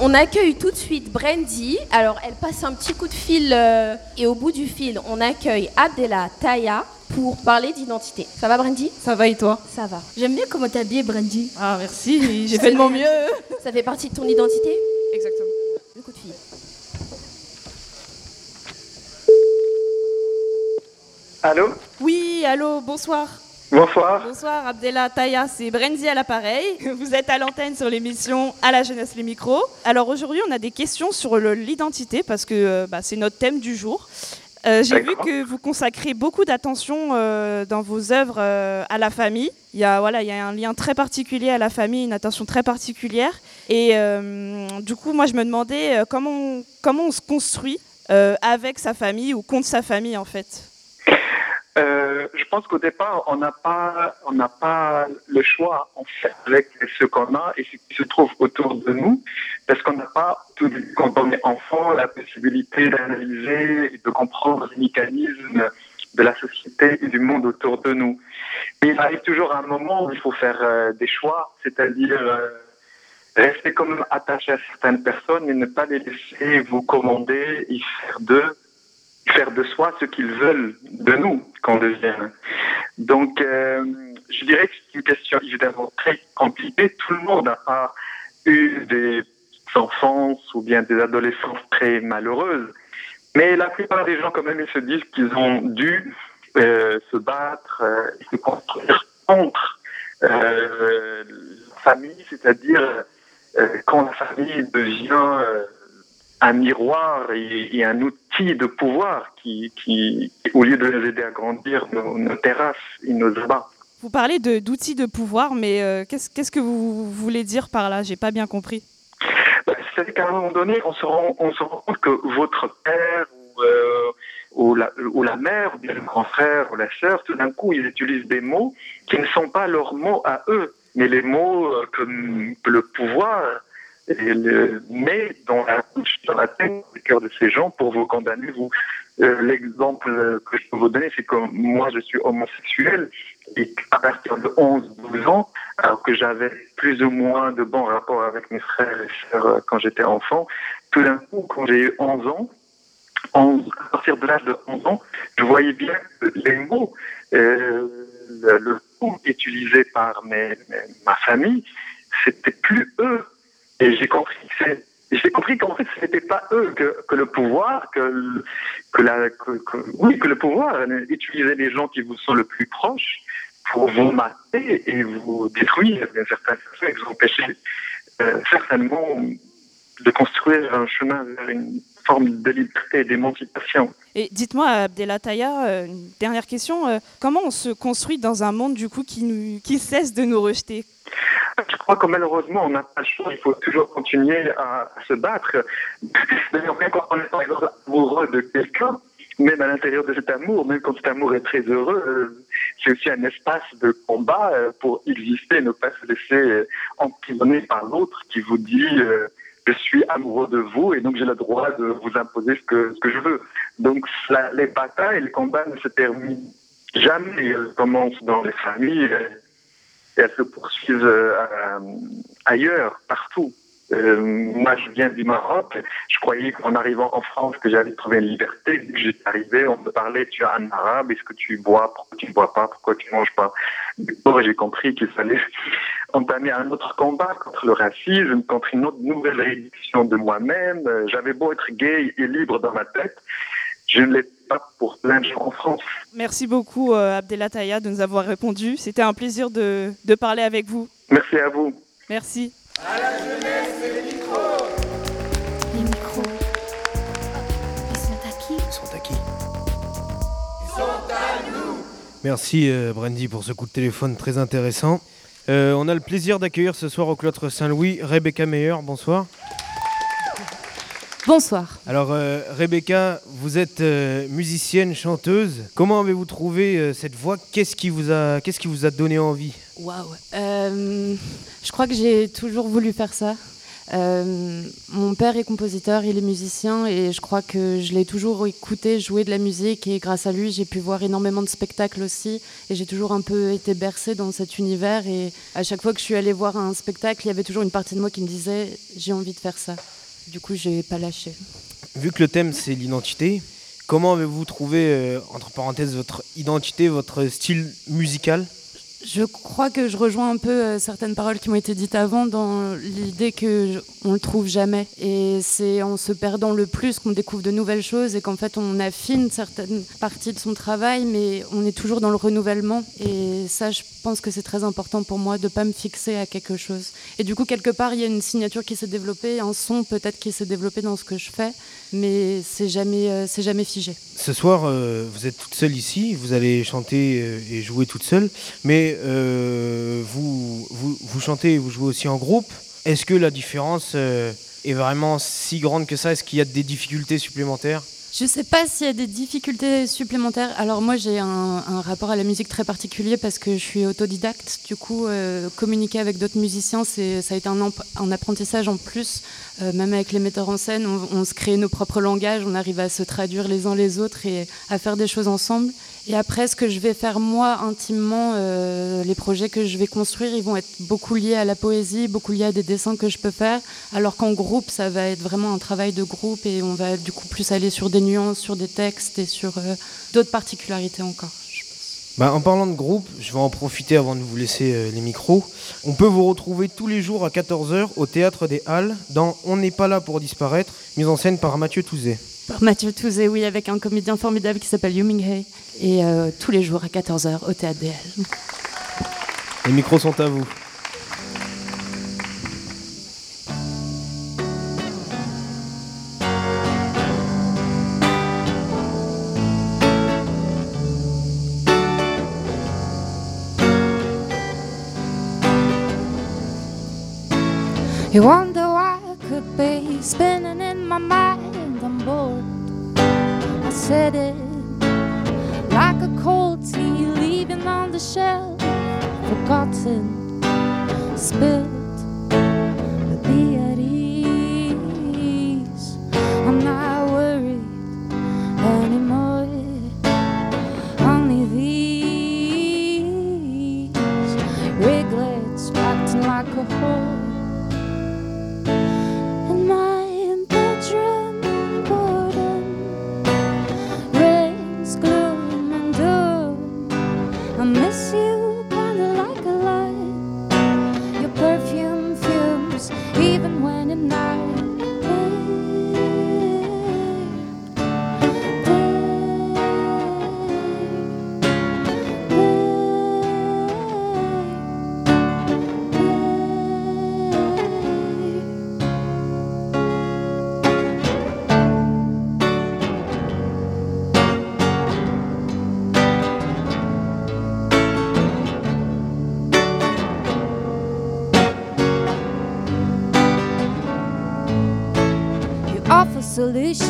Speaker 5: On accueille tout de suite Brandy. Alors, elle passe un petit coup de fil euh, et au bout du fil, on accueille Abdella Taya pour parler d'identité. Ça va, Brandy?
Speaker 14: Ça va et toi?
Speaker 5: Ça va.
Speaker 14: J'aime bien comment t'es habillée, Brandy.
Speaker 15: Ah, merci, j'ai fait de mon mieux.
Speaker 5: Ça fait partie de ton identité?
Speaker 14: Exactement.
Speaker 5: Le coup de fil.
Speaker 17: Allô
Speaker 14: Oui, allô, bonsoir.
Speaker 17: Bonsoir.
Speaker 18: Bonsoir Abdella Taya, c'est Brenzi à l'appareil. *laughs* Vous êtes à l'antenne sur l'émission À la jeunesse les micros. Alors aujourd'hui on a des questions sur l'identité parce que euh, bah, c'est notre thème du jour. Euh, J'ai vu que vous consacrez beaucoup d'attention euh, dans vos œuvres euh, à la famille. Il y, a, voilà, il y a un lien très particulier à la famille, une attention très particulière. Et du coup, moi, je me demandais comment, on- comment on se construit avec sa famille ou contre sa famille, en fait?
Speaker 17: Euh, je pense qu'au départ, on n'a pas, on n'a pas le choix en fait avec ce qu'on a et ce qui se trouve autour de nous, parce qu'on n'a pas, tout- quand on est enfant, la possibilité d'analyser et de comprendre les mécanismes de la société et du monde autour de nous. Mais il arrive toujours un moment où il faut faire euh, des choix, c'est-à-dire euh, rester quand même attaché à certaines personnes, mais ne pas les laisser vous commander et faire d'eux faire de soi ce qu'ils veulent de nous qu'on devienne. Donc, euh, je dirais que c'est une question évidemment très compliquée. Tout le monde n'a pas eu des enfances ou bien des adolescences très malheureuses. Mais la plupart des gens, quand même, ils se disent qu'ils ont dû euh, se battre euh, se construire contre euh, la famille, c'est-à-dire euh, quand la famille devient euh, un miroir et, et un outil de pouvoir qui, qui, au lieu de nous aider à grandir, nos terrasses et nos abats.
Speaker 18: Vous parlez d'outils de, pouvoir, mais euh, qu'est-ce que vous voulez dire par là? J'ai pas bien compris.
Speaker 17: Bah, C'est qu'à un moment donné, on se rend, on se rend compte que votre père ou, euh, ou, la, ou la mère, ou bien le grand frère ou la sœur, tout d'un coup, ils utilisent des mots qui ne sont pas leurs mots à eux, mais les mots euh, que, que le pouvoir et le, met dans la bouche, dans la tête, le cœur de ces gens pour vous condamner. Vous, Euh, l'exemple que je peux vous donner, c'est que moi, je suis homosexuel et à partir de 11-12 ans, alors que j'avais plus ou moins de bons rapports avec mes frères et sœurs euh, quand j'étais enfant, tout d'un coup, quand j'ai eu 11 ans, 11, à partir de l'âge de 11 ans, je voyais bien que les mots, euh, le, le ton utilisé par mes- ma famille, c'était plus eux. Et j'ai compris que qu'en fait, ce n'était pas eux que, le pouvoir, que, oui, que le pouvoir utilisait les gens qui vous sont le plus proches pour vous mater et vous détruire d'une certaine et vous empêcher euh, certainement de construire un chemin vers une forme de liberté et d'émancipation.
Speaker 18: Et dites-moi, Abdelataya, euh, une dernière question. euh, comment on se construit dans un monde du coup qui, nous, qui cesse de nous rejeter?
Speaker 17: Je crois que malheureusement, on n'a pas le choix. Il faut toujours continuer à, se battre. D'ailleurs, même quand on est amoureux de quelqu'un, même à l'intérieur de cet amour, même quand cet amour est très heureux, euh, c'est aussi un espace de combat euh, pour exister, ne pas se laisser euh, emprisonner par l'autre qui vous dit je suis amoureux de vous et donc j'ai le droit de vous imposer ce que, je veux. Donc les batailles, les combats ne se terminent jamais. Elles commencent dans les familles. Et elles se poursuivent euh, ailleurs, partout. Euh, moi, je viens du Maroc. Je croyais qu'en arrivant en France, que j'allais trouver une liberté. Que j'étais arrivé, on me parlait, tu es un arabe, est-ce que tu bois, pourquoi tu ne bois pas, pourquoi tu ne manges pas? Coup, j'ai compris qu'il fallait *laughs* entamer un autre combat contre le racisme, contre une autre nouvelle réduction de moi-même. Euh, J'avais beau être gay et libre dans ma tête, je ne l'ai pas pour plein de gens en France.
Speaker 18: Merci beaucoup, euh, Abdelataya, de nous avoir répondu. C'était un plaisir de, de parler avec vous.
Speaker 17: Merci à vous.
Speaker 18: Merci.
Speaker 3: Les micros. Ils sont à qui
Speaker 2: Ils sont à qui Merci euh, Brandy pour ce coup de téléphone très intéressant. Euh, on a le plaisir d'accueillir ce soir au cloître Saint-Louis Rebecca Meyer. Bonsoir.
Speaker 19: Bonsoir.
Speaker 2: Alors euh, Rebecca, vous êtes euh, musicienne, chanteuse. Comment avez-vous trouvé euh, cette voix? Qu'est-ce qui vous a qu'est-ce qui vous a donné envie?
Speaker 19: Waouh. Je crois que j'ai toujours voulu faire ça. Euh, mon père est compositeur, il est musicien et je crois que je l'ai toujours écouté jouer de la musique et grâce à lui j'ai pu voir énormément de spectacles aussi et j'ai toujours un peu été bercée dans cet univers et à chaque fois que je suis allée voir un spectacle il y avait toujours une partie de moi qui me disait j'ai envie de faire ça. Du coup j'ai pas lâché.
Speaker 2: Vu que le thème c'est l'identité, comment avez-vous trouvé euh, entre parenthèses votre identité, votre style musical?
Speaker 19: Je crois que je rejoins un peu euh, certaines paroles qui m'ont été dites avant dans l'idée que on le trouve jamais. Et c'est en se perdant le plus qu'on découvre de nouvelles choses et qu'en fait on affine certaines parties de son travail, mais on est toujours dans le renouvellement. Et ça, je pense que c'est très important pour moi de pas me fixer à quelque chose. Et du coup, quelque part, il y a une signature qui s'est développée, un son peut-être qui s'est développé dans ce que je fais, mais c'est jamais, euh, jamais figé.
Speaker 2: Ce soir, euh, vous êtes toute seule ici, vous allez chanter euh, et jouer toute seule, mais vous, vous, vous chantez et vous jouez aussi en groupe. Est-ce que la différence est vraiment si grande que ça? Est-ce qu'il y a des difficultés supplémentaires?
Speaker 19: Je sais pas s'il y a des difficultés supplémentaires. Alors moi j'ai un, rapport à la musique très particulier parce que je suis autodidacte. Du coup, euh, communiquer avec d'autres musiciens, ça a été un apprentissage en plus. Euh, même avec les metteurs en scène, on, on se crée nos propres langages, on arrive à se traduire les uns les autres et à faire des choses ensemble. Et après, ce que je vais faire moi intimement, euh, les projets que je vais construire, ils vont être beaucoup liés à la poésie, beaucoup liés à des dessins que je peux faire, alors qu'en groupe, ça va être vraiment un travail de groupe et on va du coup plus aller sur des nuances, sur des textes et sur euh, d'autres particularités encore.
Speaker 2: Bah, en parlant de groupe, je vais en profiter avant de vous laisser euh, les micros. On peut vous retrouver tous les jours à 14h au Théâtre des Halles dans On n'est pas là pour disparaître, mise en scène par Mathieu Touzé.
Speaker 19: Par Mathieu Touzé, oui, avec un comédien formidable qui s'appelle Yu Ming Hei. Et euh, tous les jours à 14h au Théâtre Halles.
Speaker 2: Les micros sont à vous.
Speaker 16: You wonder why I could be spinning in my mind. Bored. I said it like a cold tea leaving on the shelf, forgotten, spilled. solution.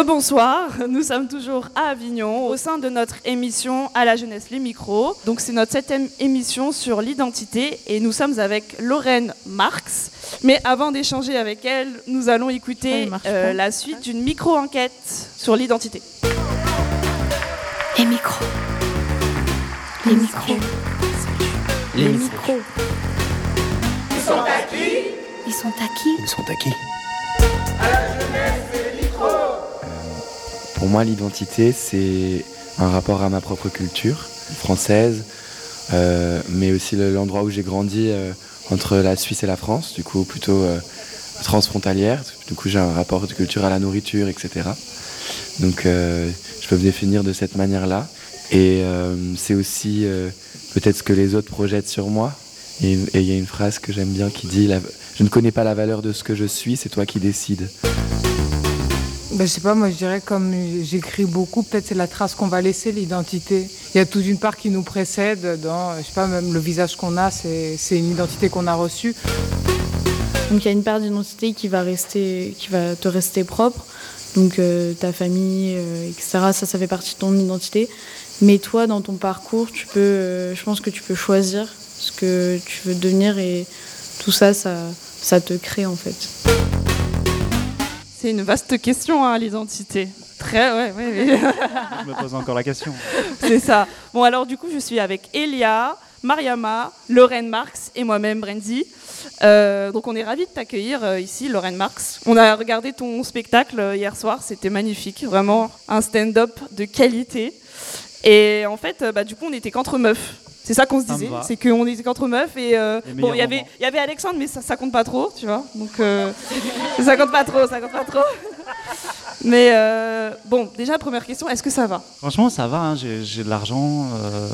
Speaker 18: Rebonsoir, nous sommes toujours à Avignon au sein de notre émission à la jeunesse les micros. Donc c'est notre septième émission sur l'identité et nous sommes avec Lorraine Marx. Mais avant d'échanger avec elle, nous allons écouter euh, la suite d'une micro-enquête sur l'identité.
Speaker 16: Les micros. Les micros.
Speaker 3: Les micros.
Speaker 16: Ils sont à qui Ils sont à qui
Speaker 2: Ils sont À
Speaker 3: la jeunesse, micros.
Speaker 20: Pour moi, l'identité, c'est un rapport à ma propre culture française, euh, mais aussi le- l'endroit où j'ai grandi euh, entre la Suisse et la France, du coup plutôt euh, transfrontalière. Du coup, j'ai un rapport de culture à la nourriture, etc. Donc, je peux me définir de cette manière-là. Et c'est aussi peut-être ce que les autres projettent sur moi. Et il y a une phrase que j'aime bien qui dit Je ne connais pas la valeur de ce que je suis, c'est toi qui décides.
Speaker 21: Ben, je sais pas, moi je dirais comme j'écris beaucoup, peut-être c'est la trace qu'on va laisser, l'identité. Il y a toute une part qui nous précède dans, je sais pas, même le visage qu'on a, c'est une identité qu'on a reçue.
Speaker 22: Donc il y a une part d'identité qui va qui va te rester propre. Donc euh, ta famille, euh, etc. Ça, ça fait partie de ton identité. Mais toi, dans ton parcours, tu peux, euh, je pense que tu peux choisir ce que tu veux devenir et tout ça, ça, ça te crée en fait.
Speaker 18: C'est une vaste question, hein, l'identité. Très, ouais, ouais. ouais.
Speaker 23: Je me pose encore la question.
Speaker 18: C'est ça. Bon, alors du coup, je suis avec Elia, Mariama, Lorraine Marx et moi-même, Brenzy. Euh, donc on est ravis de t'accueillir euh, ici, Lorraine Marx. On a regardé ton spectacle euh, hier soir, c'était magnifique, vraiment un stand-up de qualité. Et en fait, euh, bah, du coup, on était qu'entre meufs. C'est ça qu'on se disait, c'est qu'on était qu'entre meufs et euh, bon,
Speaker 23: meilleurs
Speaker 18: il y avait,
Speaker 23: moments.
Speaker 18: il y avait Alexandre, mais ça, ça compte pas trop, tu vois. Donc euh, *laughs* ça compte pas trop, ça compte pas trop. Mais euh, bon, déjà première question, est-ce que ça va?
Speaker 23: Franchement, ça va, hein, j'ai de l'argent. euh,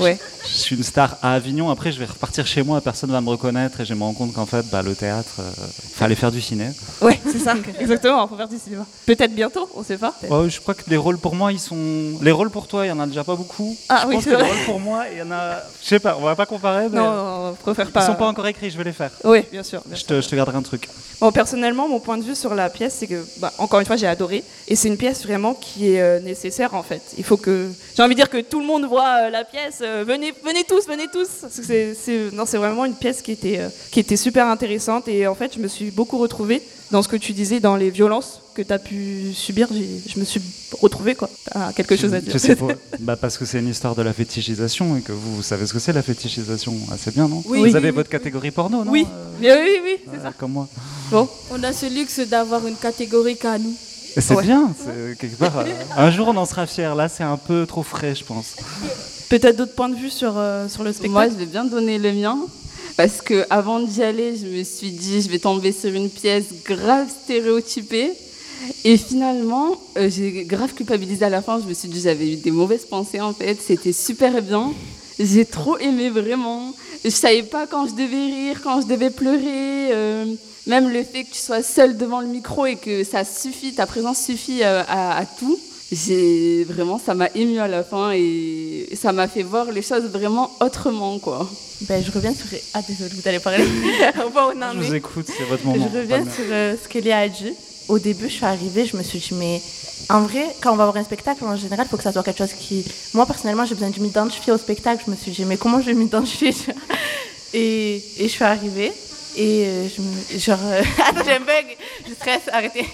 Speaker 18: Ouais.
Speaker 23: Je suis une star à Avignon. Après, je vais repartir chez moi, personne va me reconnaître et je me rends compte qu'en fait, bah, le théâtre, euh, fallait faire du ciné.
Speaker 18: Ouais, c'est ça, exactement, faut faire du cinéma. Peut-être bientôt, on sait pas.
Speaker 23: Ouais, je crois que les rôles pour moi, ils sont. Les rôles pour toi, il y en a déjà pas beaucoup.
Speaker 18: Ah
Speaker 23: je
Speaker 18: oui,
Speaker 23: pense
Speaker 18: c'est
Speaker 23: que les
Speaker 18: vrai.
Speaker 23: rôles pour moi, il y en a. Je sais pas, on va pas comparer. Mais...
Speaker 18: Non, non, non, préfère pas.
Speaker 23: Ils sont pas encore écrits, je vais les faire.
Speaker 18: Oui, bien sûr. bien
Speaker 23: Je te, je te garderai un truc.
Speaker 18: Bon, personnellement, mon point de vue sur la pièce, c'est que, bah, encore une fois, j'ai adoré. Et c'est une pièce vraiment qui est euh, nécessaire, en fait. Il faut que. J'ai envie de dire que tout le monde voit euh, la pièce. euh, venez, venez tous, venez tous. C'est, vraiment une pièce qui était, qui était super intéressante. Et en fait, je me suis beaucoup retrouvée dans ce que tu disais, dans les violences que tu as pu subir. J'ai- je me suis retrouvée, quoi. T'as quelque chose à dire.
Speaker 23: Je sais pas. *laughs* Bah, parce que c'est une histoire de la fétichisation et que vous, vous savez ce que c'est la fétichisation. assez bien, non?
Speaker 14: Oui.
Speaker 23: Vous avez votre catégorie porno, non?
Speaker 14: Oui.
Speaker 18: Oui, oui, oui, c'est
Speaker 23: ça. Comme moi.
Speaker 18: Bon.
Speaker 14: On a ce luxe d'avoir une catégorie qu'à nous.
Speaker 23: Et c'est
Speaker 14: Ouais.
Speaker 23: bien, c'est- quelque part. euh, un jour, on en sera fiers. Là, c'est un peu trop frais, je pense.
Speaker 18: Peut-être d'autres points de vue sur, euh, sur le spectacle?
Speaker 24: Moi, je vais bien donner le mien. Parce que avant d'y aller, je me suis dit, je vais tomber sur une pièce grave stéréotypée. Et finalement, euh, j'ai grave culpabilisé à la fin. Je me suis dit, j'avais eu des mauvaises pensées en fait. C'était super bien. J'ai trop aimé vraiment. Je savais pas quand je devais rire, quand je devais pleurer. euh, même le fait que tu sois seule devant le micro et que ça suffit, ta présence suffit euh, à, à tout. J'ai vraiment, ça m'a ému à la fin et ça m'a fait voir les choses vraiment autrement, quoi.
Speaker 25: Ben, je reviens sur. Ah, désolé, vous allez parler. *laughs* Bon, non,
Speaker 23: Je vous écoute, c'est votre moment.
Speaker 25: Je reviens sur euh, ce que Léa a dit. Au début, je suis arrivée, je me suis dit, mais en vrai, quand on va voir un spectacle, en général, il faut que ça soit quelque chose qui. Moi, personnellement, j'ai besoin de m'identifier au spectacle. Je me suis dit, mais comment je vais m'identifier et, et je suis arrivée. Et euh, je me. Genre. euh, *laughs* Attends, j'ai un bug. Je stresse, arrêtez.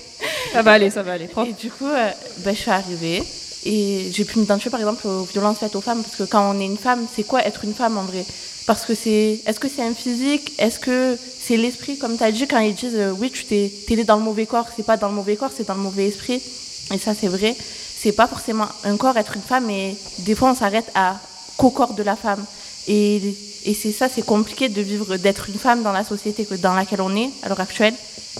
Speaker 18: Ça va aller, ça va aller.
Speaker 25: Et du coup, euh, ben, je suis arrivée. Et j'ai pu m'identifier, par exemple, aux violences faites aux femmes. Parce que quand on est une femme, c'est quoi être une femme en vrai? Parce que c'est. Est-ce que c'est un physique? Est-ce que c'est l'esprit? Comme tu as dit, quand ils disent euh, oui, tu t'es t'es dans le mauvais corps, c'est pas dans le mauvais corps, c'est dans le mauvais esprit. Et ça, c'est vrai. C'est pas forcément un corps, être une femme, mais des fois, on s'arrête à qu'au corps de la femme. Et, et c'est ça, c'est compliqué de vivre, d'être une femme dans la société que- dans laquelle on est à l'heure actuelle.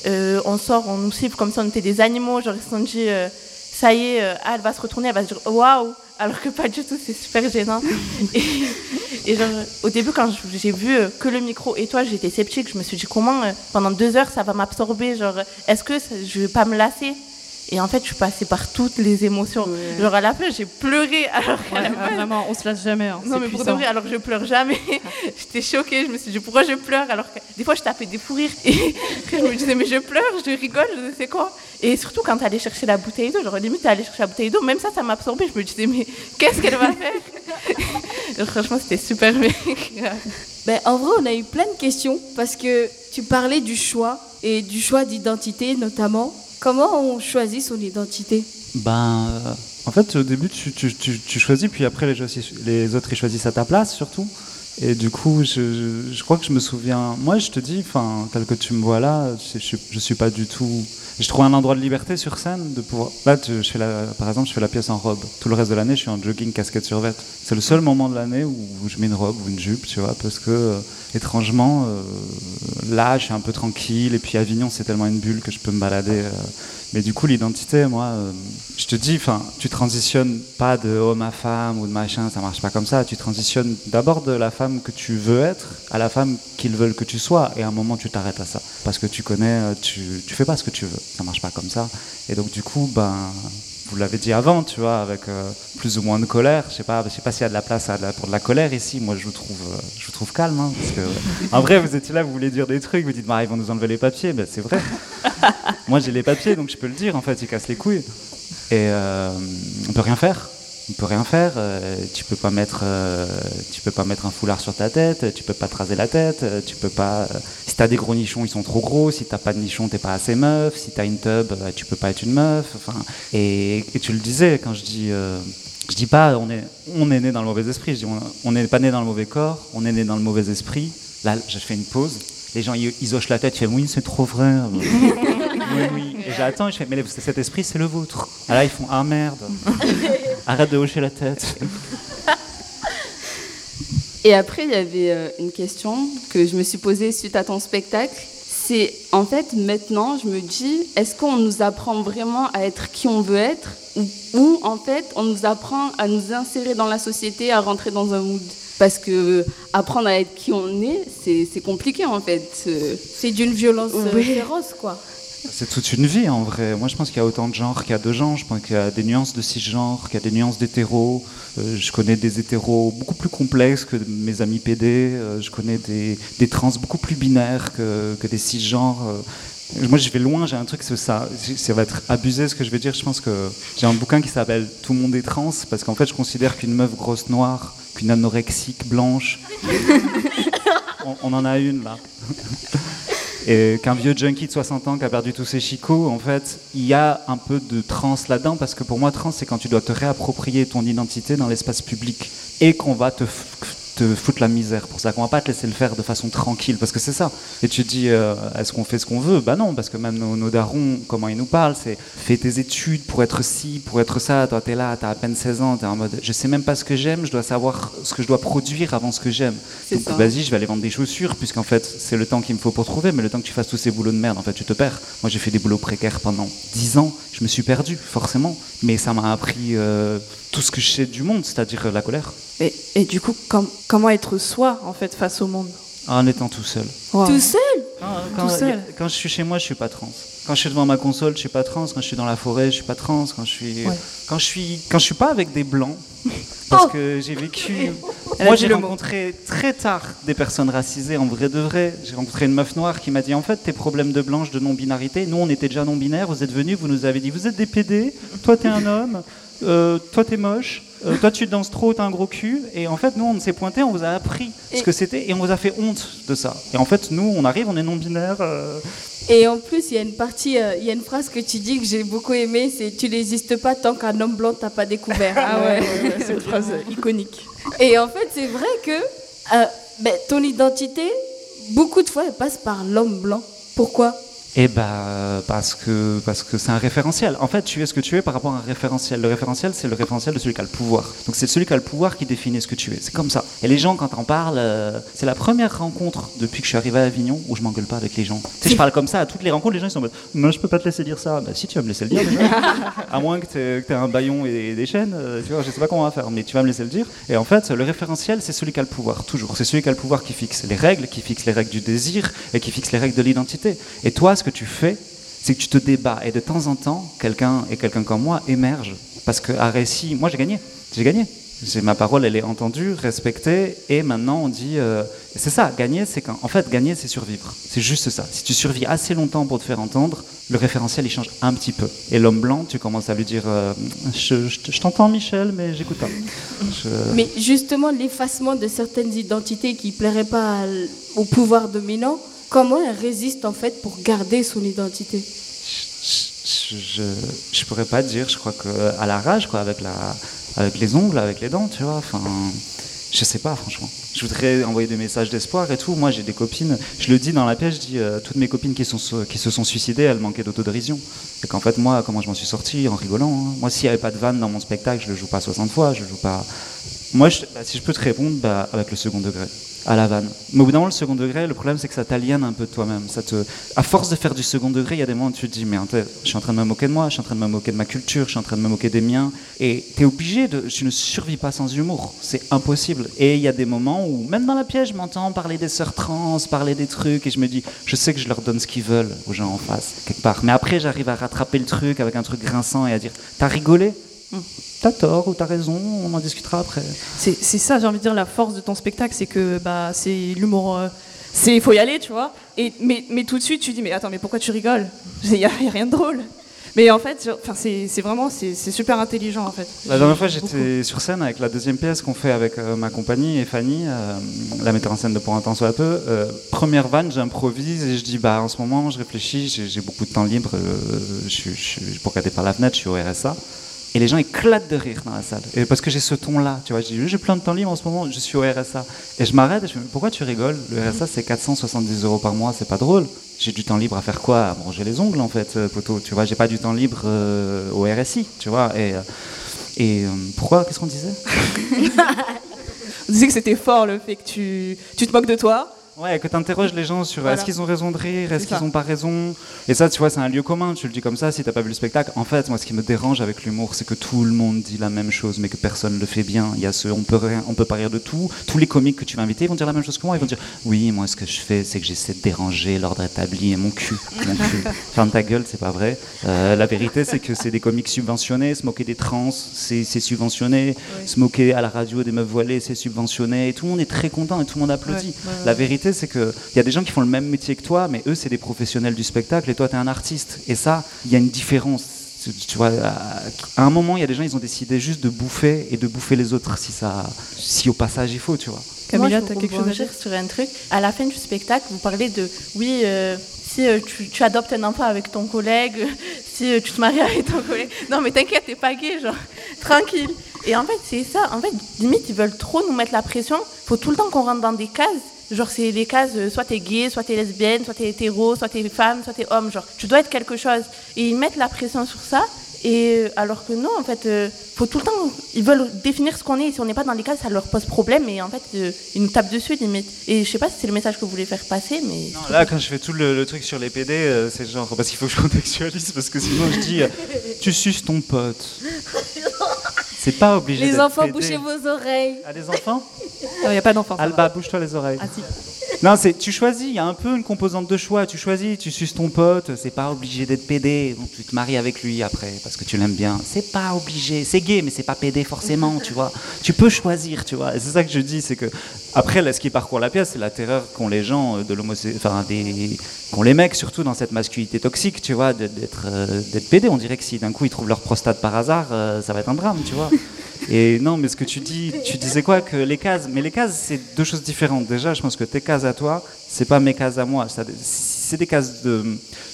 Speaker 25: Euh, on sort, on nous cible comme si on était des animaux. Genre, ils se sont dit, euh, ça y est, euh, ah, elle va se retourner, elle va se dire waouh, alors que pas du tout, c'est super gênant. et, genre, au début, quand j'ai vu euh, que le micro et toi, j'étais sceptique. Je me suis dit, comment euh, pendant deux heures ça va m'absorber? Genre, est-ce que je vais pas me lasser? Et en fait, je suis passée par toutes les émotions. Genre à la fin, j'ai pleuré. Alors qu'à la fin-
Speaker 18: Vraiment, on se lâche jamais. hein,
Speaker 25: non, mais pour de
Speaker 18: puissant.
Speaker 25: vrai, alors que je pleure jamais. *laughs* J'étais choquée. Je me suis dit, pourquoi je pleure Alors que des fois, je tapais des fous rires. Et après, *laughs* je me disais, mais je pleure, je rigole, je sais quoi. Et surtout, quand t'allais chercher la bouteille d'eau, genre limite, t'allais chercher la bouteille d'eau, même ça, ça m'absorbait. Je me disais, mais *laughs* qu'est-ce qu'elle va faire? Franchement, c'était super bien.
Speaker 14: Ben, en vrai, on a eu plein de questions parce que tu parlais du choix et du choix d'identité notamment. Comment on choisit son identité?
Speaker 23: Ben, euh, en fait, au début, tu, tu- tu- tu choisis, puis après, les, les autres, ils choisissent à ta place, surtout. Et du coup, je, je- crois que je me souviens. Moi, je te dis, enfin, tel que tu me vois là, je, je suis pas du tout. Je trouve un endroit de liberté sur scène, de pouvoir. Là, tu- je fais la, par exemple, je fais la pièce en robe. Tout le reste de l'année, je suis en jogging, casquette sur vêt. C'est le seul moment de l'année où je mets une robe ou une jupe, tu vois, parce que euh, étrangement, euh, là, je suis un peu tranquille. Et puis Avignon, c'est tellement une bulle que je peux me balader. euh, mais du coup, l'identité, moi, euh, je te dis, enfin, tu transitionnes pas de homme à femme ou de machin, ça marche pas comme ça. Tu transitionnes d'abord de la femme que tu veux être à la femme qu'ils veulent que tu sois. Et à un moment, tu t'arrêtes à ça. Parce que tu connais, euh, tu, tu fais pas ce que tu veux. Ça marche pas comme ça. Et donc, du coup, ben, vous l'avez dit avant, tu vois, avec euh, plus ou moins de colère. Je sais pas, je sais pas s'il y a de la place à de la- pour de la colère ici. Moi, je vous trouve, euh, je vous trouve calme, hein, parce que en vrai, vous étiez là, vous voulez dire des trucs, vous dites, bah, ils vont nous enlever les papiers. Ben, c'est vrai. *laughs* Moi, j'ai les papiers, donc je peux le dire. En fait, ils cassent les couilles. Et euh, on peut rien faire. On peut rien faire. euh, tu peux pas mettre, tu peux pas mettre un foulard sur ta tête. Tu peux pas te raser la tête. Tu peux pas. Si t'as des gros nichons, ils sont trop gros. Si t'as pas de nichons, t'es pas assez meuf. Si t'as une tub, euh, tu peux pas être une meuf. Enfin, et, et tu le disais quand je dis. euh, je dis pas on est, on est né dans le mauvais esprit, je dis on- n'est pas né dans le mauvais corps, on est né dans le mauvais esprit. Là, je fais une pause, les gens ils, ils hochent la tête, ils font oui, c'est trop vrai. *laughs* oui, oui. Et j'attends, et je fais mais cet esprit, c'est le vôtre. Ah là, ils font ah merde, *laughs* arrête de hocher la tête.
Speaker 24: Et après, il y avait euh, une question que je me suis posée suite à ton spectacle. C'est en fait maintenant, je me dis, est-ce qu'on nous apprend vraiment à être qui on veut être ou, ou, en fait on nous apprend à nous insérer dans la société, à rentrer dans un mood? Parce que euh, apprendre à être qui on est, c'est c'est compliqué en fait.
Speaker 14: C'est d'une violence euh,
Speaker 24: Ouais.
Speaker 14: féroce, quoi.
Speaker 23: C'est toute une vie en vrai. Moi je pense qu'il y a autant de genres qu'il y a de gens. Je pense qu'il y a des nuances de cisgenres, qu'il y a des nuances d'hétéros. Euh, je connais des hétéros beaucoup plus complexes que mes amis PD. Euh, je connais des, des trans beaucoup plus binaires que, que des cisgenres. Euh, moi je vais loin, j'ai un truc, c'est ça. Ça va être abusé ce que je vais dire. Je pense que j'ai un bouquin qui s'appelle Tout le monde est trans parce qu'en fait je considère qu'une meuf grosse noire, qu'une anorexique blanche, *laughs* on, on en a une là. Et qu'un vieux junkie de 60 ans qui a perdu tous ses chicots, en fait, il y a un peu de trans là-dedans, parce que pour moi, trans, c'est quand tu dois te réapproprier ton identité dans l'espace public et qu'on va te, te foutre la misère pour ça, qu'on va pas te laisser le faire de façon tranquille, parce que c'est ça. Et tu te dis, euh, est-ce qu'on fait ce qu'on veut? Bah non, parce que même nos, nos darons, comment ils nous parlent, c'est fais tes études pour être ci, pour être ça. Toi, t'es là, t'as à peine 16 ans, t'es en mode, je sais même pas ce que j'aime, je dois savoir ce que je dois produire avant ce que j'aime. Donc vas-y, je vais aller vendre des chaussures, puisqu'en fait, c'est le temps qu'il me faut pour trouver, mais le temps que tu fasses tous ces boulots de merde, en fait, tu te perds. Moi, j'ai fait des boulots précaires pendant 10 ans, je me suis perdu, forcément, mais ça m'a appris euh, tout ce que je sais du monde, c'est-à-dire euh, la colère,
Speaker 18: Et, et du coup, com- comment être soi, en fait, face au monde
Speaker 23: en étant tout seul.
Speaker 18: Wow.
Speaker 14: Tout seul
Speaker 23: Quand,
Speaker 18: Tout seul.
Speaker 23: quand je suis chez moi, je suis pas trans. Quand je suis devant ma console, je suis pas trans. Quand je suis dans la forêt, je suis pas trans. Quand je suis,
Speaker 18: Ouais.
Speaker 23: quand je suis, quand je suis pas avec des blancs, *laughs* parce que j'ai vécu.
Speaker 18: Elle
Speaker 23: Moi, j'ai rencontré très tard des personnes racisées en vrai de vrai. J'ai rencontré une meuf noire qui m'a dit en fait tes problèmes de blanche, de non-binarité. Nous, on était déjà non-binaires. Vous êtes venus, vous nous avez dit vous êtes des PD. Toi, t'es un homme. Euh, toi, t'es moche. euh, toi, tu danses trop, t'as un gros cul. Et en fait, nous, on s'est pointé, on vous a appris ce que c'était et on vous a fait honte de ça. Et en fait, nous, on arrive, on est non-binaire. euh,
Speaker 14: Et en plus, il y a une partie, euh, il y a une phrase que tu dis que j'ai beaucoup aimée, c'est tu n'existes pas tant qu'un homme blanc t'a pas découvert.
Speaker 18: Ah ouais, ouais, ouais, c'est une phrase iconique.
Speaker 14: Et en fait, c'est vrai que euh, ben, ton identité, beaucoup de fois, elle passe par l'homme blanc. Pourquoi?
Speaker 23: Eh ben parce que parce que c'est un référentiel. En fait, tu es ce que tu es par rapport à un référentiel. Le référentiel, c'est le référentiel de celui qui a le pouvoir. Donc c'est celui qui a le pouvoir qui définit ce que tu es. C'est comme ça. Et les gens, quand t'en parlent, euh, c'est la première rencontre depuis que je suis arrivé à Avignon où je m'engueule pas avec les gens. Tu sais, je parle comme ça à toutes les rencontres. Les gens ils sont en mode, non, je peux pas te laisser dire ça. Bah si, tu vas me laisser le dire. déjà. *laughs* à moins que t'aies que t'aies un baillon et des chaînes. euh, tu vois, je sais pas comment on va faire, mais tu vas me laisser le dire. Et en fait, le référentiel, c'est celui qui a le pouvoir toujours. C'est celui qui a le pouvoir qui fixe les règles, qui fixe les règles du désir et qui fixe les règles de l'identité. Et toi, que tu fais c'est que tu te débats et de temps en temps, quelqu'un et quelqu'un comme moi émerge parce qu'à récit, moi j'ai gagné, j'ai gagné. Ma parole, elle est entendue, respectée, et maintenant on dit, euh, c'est ça, gagner, c'est qu'en en fait, gagner, c'est survivre. C'est juste ça. Si tu survis assez longtemps pour te faire entendre, le référentiel, il change un petit peu. Et l'homme blanc, tu commences à lui dire, euh, je, t'entends Michel, mais j'écoute pas. *laughs*
Speaker 14: Mais justement, l'effacement de certaines identités qui ne plairaient pas à au pouvoir dominant, comment elle résiste en fait pour garder son identité?
Speaker 23: Je, je, pourrais pas dire, je crois que à la rage, quoi, avec, la, avec les ongles, avec les dents, tu vois. Enfin, je sais pas, franchement. Je voudrais envoyer des messages d'espoir et tout. Moi, j'ai des copines, je le dis dans la pièce, je dis, euh, toutes mes copines qui, sont, qui se sont suicidées, elles manquaient d'autodérision. Et qu'en fait, moi, comment je m'en suis sorti En rigolant. hein. Moi, s'il n'y avait pas de vanne dans mon spectacle, je le joue pas 60 fois, je joue pas. Moi, bah, si je peux te répondre, bah, avec le second degré, à la vanne. Mais au bout d'un moment, le second degré, le problème, c'est que ça t'aliène un peu de toi-même. Ça te, à force de faire du second degré, il y a des moments où tu te dis, mais je suis en train de me moquer de moi, je suis en train de me moquer de ma culture, je suis en train de me moquer des miens. Et tu es obligé de. Tu ne survis pas sans humour. C'est impossible. Et il y a des moments où, même dans la pièce, je m'entends parler des sœurs trans, parler des trucs, et je me dis, je sais que je leur donne ce qu'ils veulent aux gens en face, quelque part. Mais après, j'arrive à rattraper le truc avec un truc grinçant et à dire, t'as rigolé? T'as tort ou t'as raison, on en discutera après.
Speaker 18: C'est ça, j'ai envie de dire, la force de ton spectacle, c'est que bah, c'est l'humour. euh, c'est il faut y aller, tu vois. Et, mais, mais tout de suite, tu dis, mais attends, mais pourquoi tu rigoles? *laughs* Il n'y a, y a rien de drôle. Mais en fait, enfin, c'est c'est vraiment, c'est c'est super intelligent, en fait.
Speaker 23: La dernière fois, j'étais sur scène avec la deuxième pièce qu'on fait avec euh, ma compagnie et Fanny, euh, la metteur en scène de Pour un temps soit peu. Euh, première vanne, j'improvise et je dis bah en ce moment, je réfléchis, j'ai beaucoup de temps libre, euh, je, suis- je, regarder par la fenêtre, je suis au RSA. Et les gens éclatent de rire dans la salle. Parce que j'ai ce ton-là, tu vois, j'ai plein de temps libre en ce moment, je suis au RSA. Et je m'arrête je me dis pourquoi tu rigoles? Le RSA c'est 470 euros par mois, c'est pas drôle. J'ai du temps libre à faire quoi? À manger les ongles en fait, euh, poteau. Tu vois, j'ai pas du temps libre euh, au RSI, tu vois. Et, euh, et pourquoi? Qu'est-ce qu'on disait? *laughs*
Speaker 18: On disait que c'était fort le fait que tu, tu te moques de toi.
Speaker 23: Ouais, que tu interroges les gens sur
Speaker 18: Voilà.
Speaker 23: est-ce qu'ils ont raison de rire, est-ce qu'ils n'ont pas raison? Et ça, tu vois, c'est un lieu commun, tu le dis comme ça si t'as pas vu le spectacle. En fait, moi, ce qui me dérange avec l'humour, c'est que tout le monde dit la même chose, mais que personne le fait bien. Il y a ce, on peut rien, on peut pas rire de tout. Tous les comiques que tu vas inviter ils vont dire la même chose que moi. Ils vont dire, oui, moi, ce que je fais, c'est que j'essaie de déranger l'ordre établi et mon cul. Mon cul. *laughs* Ferme ta gueule, c'est pas vrai. Euh, la vérité, c'est que c'est des comiques subventionnés. Se moquer des trans, c'est subventionné. Se moquer à la radio des meufs voilées, c'est subventionné. Et tout le monde est très content et tout le monde applaudit.
Speaker 18: Ouais, ouais, ouais.
Speaker 23: La vérité, c'est qu'il y a des gens qui font le même métier que toi, mais eux, c'est des professionnels du spectacle et toi, tu es un artiste. Et ça, il y a une différence. Tu- Tu vois, à un moment, il y a des gens, ils ont décidé juste de bouffer et de bouffer les autres si, ça, si au passage il faut, tu vois.
Speaker 18: Camilla, t'as
Speaker 25: veux
Speaker 18: quelque chose à
Speaker 25: rebondir sur un truc. À la fin du spectacle, vous parlez de oui, euh, si euh, tu, tu adoptes un enfant avec ton collègue, *laughs* si euh, tu te maries avec ton collègue. Non, mais t'inquiète, t'es pas gay, genre, *laughs* tranquille. Et en fait, c'est ça. En fait, limite, ils veulent trop nous mettre la pression. Faut tout le temps qu'on rentre dans des cases. Genre, c'est des cases, euh, soit t'es gay, soit t'es lesbienne, soit t'es hétéro, soit t'es femme, soit t'es homme. Genre, tu dois être quelque chose. Et ils mettent la pression sur ça. Et euh, alors que non, en fait, euh, faut tout le temps, ils veulent définir ce qu'on est. Et si on n'est pas dans les cases, ça leur pose problème. Et en fait, euh, ils nous tapent dessus limite. Et je sais pas si c'est le message que vous voulez faire passer, mais.
Speaker 23: Non, là, quand je fais tout le, le truc sur les PD, euh, c'est genre parce qu'il faut que je contextualise parce que sinon je dis euh, tu suces ton pote. *laughs* C'est pas obligé
Speaker 14: Les enfants, bouchez vos oreilles.
Speaker 23: Ah, les enfants
Speaker 18: Il n'y a pas d'enfant.
Speaker 23: Alba, bouge-toi les oreilles.
Speaker 18: Ah, si.
Speaker 23: Non, c'est tu choisis, il y a un peu une composante de choix. Tu choisis, tu suces ton pote, c'est pas obligé d'être PD. Donc, tu te maries avec lui après parce que tu l'aimes bien. C'est pas obligé. C'est gay, mais c'est pas PD forcément, tu vois. Tu peux choisir, tu vois. C'est ça que je dis, c'est que après, là, ce qui parcourt la pièce, c'est la terreur qu'ont les gens euh, de enfin des, qu'ont les mecs surtout dans cette masculinité toxique, tu vois, d'être euh, PD. On dirait que si d'un coup ils trouvent leur prostate par hasard, euh, ça va être un drame, tu vois. Et non, mais ce que tu dis, tu disais quoi Que les cases, mais les cases, c'est deux choses différentes. Déjà, je pense que tes cases à toi, c'est pas mes cases à moi. C'est des cases de.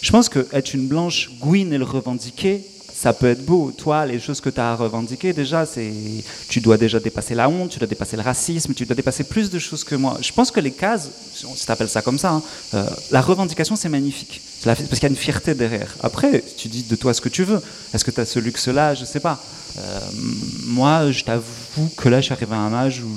Speaker 23: Je pense que être une blanche gouine et le revendiquer, ça peut être beau. Toi, les choses que tu as à revendiquer, déjà, c'est. Tu dois déjà dépasser la honte, tu dois dépasser le racisme, tu dois dépasser plus de choses que moi. Je pense que les cases, si tu appelles ça comme ça, hein, euh, la revendication, c'est magnifique. Parce qu'il y a une fierté derrière. Après, tu dis de toi ce que tu veux. Est-ce que tu as ce luxe-là? Je sais pas. Euh, moi, je t'avoue que là, je suis arrivé à un âge où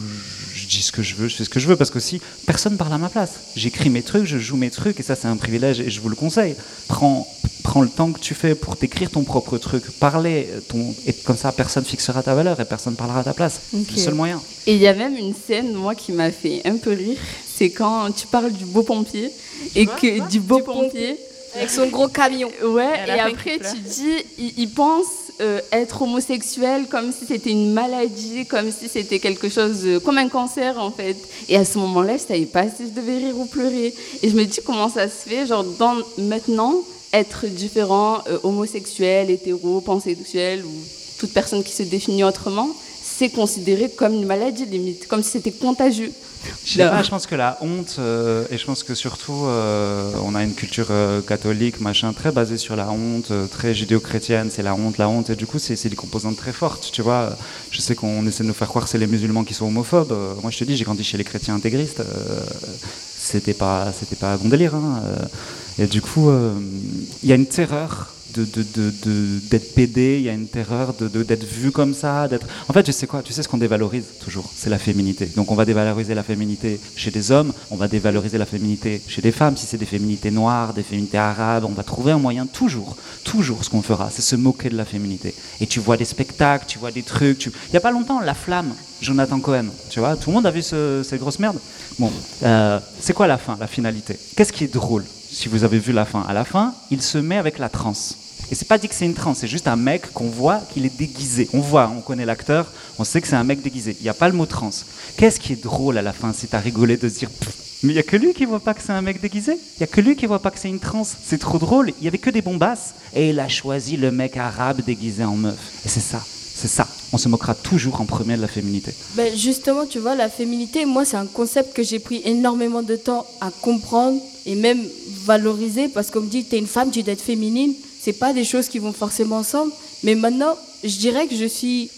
Speaker 23: je dis ce que je veux, je fais ce que je veux, parce que si personne parle à ma place, j'écris mes trucs, je joue mes trucs, et ça, c'est un privilège, et je vous le conseille. Prends, prends le temps que tu fais pour t'écrire ton propre truc, parler, ton, et comme ça, personne fixera ta valeur et personne parlera à ta place. C'est le seul moyen.
Speaker 24: Et il y a même une scène, moi, qui m'a fait un peu rire. C'est quand tu parles du beau pompier et que du beau pompier.
Speaker 14: Avec son gros camion.
Speaker 24: Ouais,
Speaker 14: Elle
Speaker 24: et après tu dis, il, il pense euh, être homosexuel comme si c'était une maladie, comme si c'était quelque chose, euh, comme un cancer en fait. Et à ce moment-là, je savais pas si je devais rire ou pleurer. Et je me dis comment ça se fait, genre dans, maintenant, être différent, euh, homosexuel, hétéro, pansexuel ou toute personne qui se définit autrement, c'est considéré comme une maladie limite, comme si c'était contagieux.
Speaker 23: Je sais pas, je pense que la honte, euh, et je pense que surtout, euh, on a une culture euh, catholique, machin, très basée sur la honte, très judéo-chrétienne, c'est la honte, la honte, et du coup, c'est des composantes très fortes, tu vois. Je sais qu'on essaie de nous faire croire que c'est les musulmans qui sont homophobes. Moi, je te dis, j'ai grandi chez les chrétiens intégristes. c'était pas, pas un bon délire. hein, et du coup, il y a une terreur d'être pédé, il y a une terreur d'être vu comme ça, d'être. En fait, tu sais quoi Tu sais ce qu'on dévalorise toujours C'est la féminité. Donc, on va dévaloriser la féminité chez des hommes, on va dévaloriser la féminité chez des femmes. Si c'est des féminités noires, des féminités arabes, on va trouver un moyen toujours, toujours, ce qu'on fera, c'est se moquer de la féminité. Et tu vois des spectacles, tu vois des trucs. Il y a pas longtemps, La Flamme, Jonathan Cohen. Tu vois, tout le monde a vu ce, cette grosse merde. Bon, euh, c'est quoi la fin, la finalité? Qu'est-ce qui est drôle Si vous avez vu la fin, à la fin, il se met avec la transe. Et c'est pas dit que c'est une transe, c'est juste un mec qu'on voit qu'il est déguisé. On voit, on connaît l'acteur, on sait que c'est un mec déguisé. Il n'y a pas le mot transe. Qu'est-ce qui est drôle à la fin si t'as rigolé de se dire mais il n'y a que lui qui voit pas que c'est un mec déguisé? Il n'y a que lui qui voit pas que c'est une transe. C'est trop drôle. Il y avait que des bombasses et il a choisi le mec arabe déguisé en meuf. Et c'est ça, c'est ça. On se moquera toujours en premier de la féminité.
Speaker 14: Ben justement, tu vois, la féminité, moi, c'est un concept que j'ai pris énormément de temps à comprendre et même valoriser parce qu'on me dit, tu es une femme, tu dois être féminine. C'est pas des choses qui vont forcément ensemble. Mais maintenant, je dirais que je suis,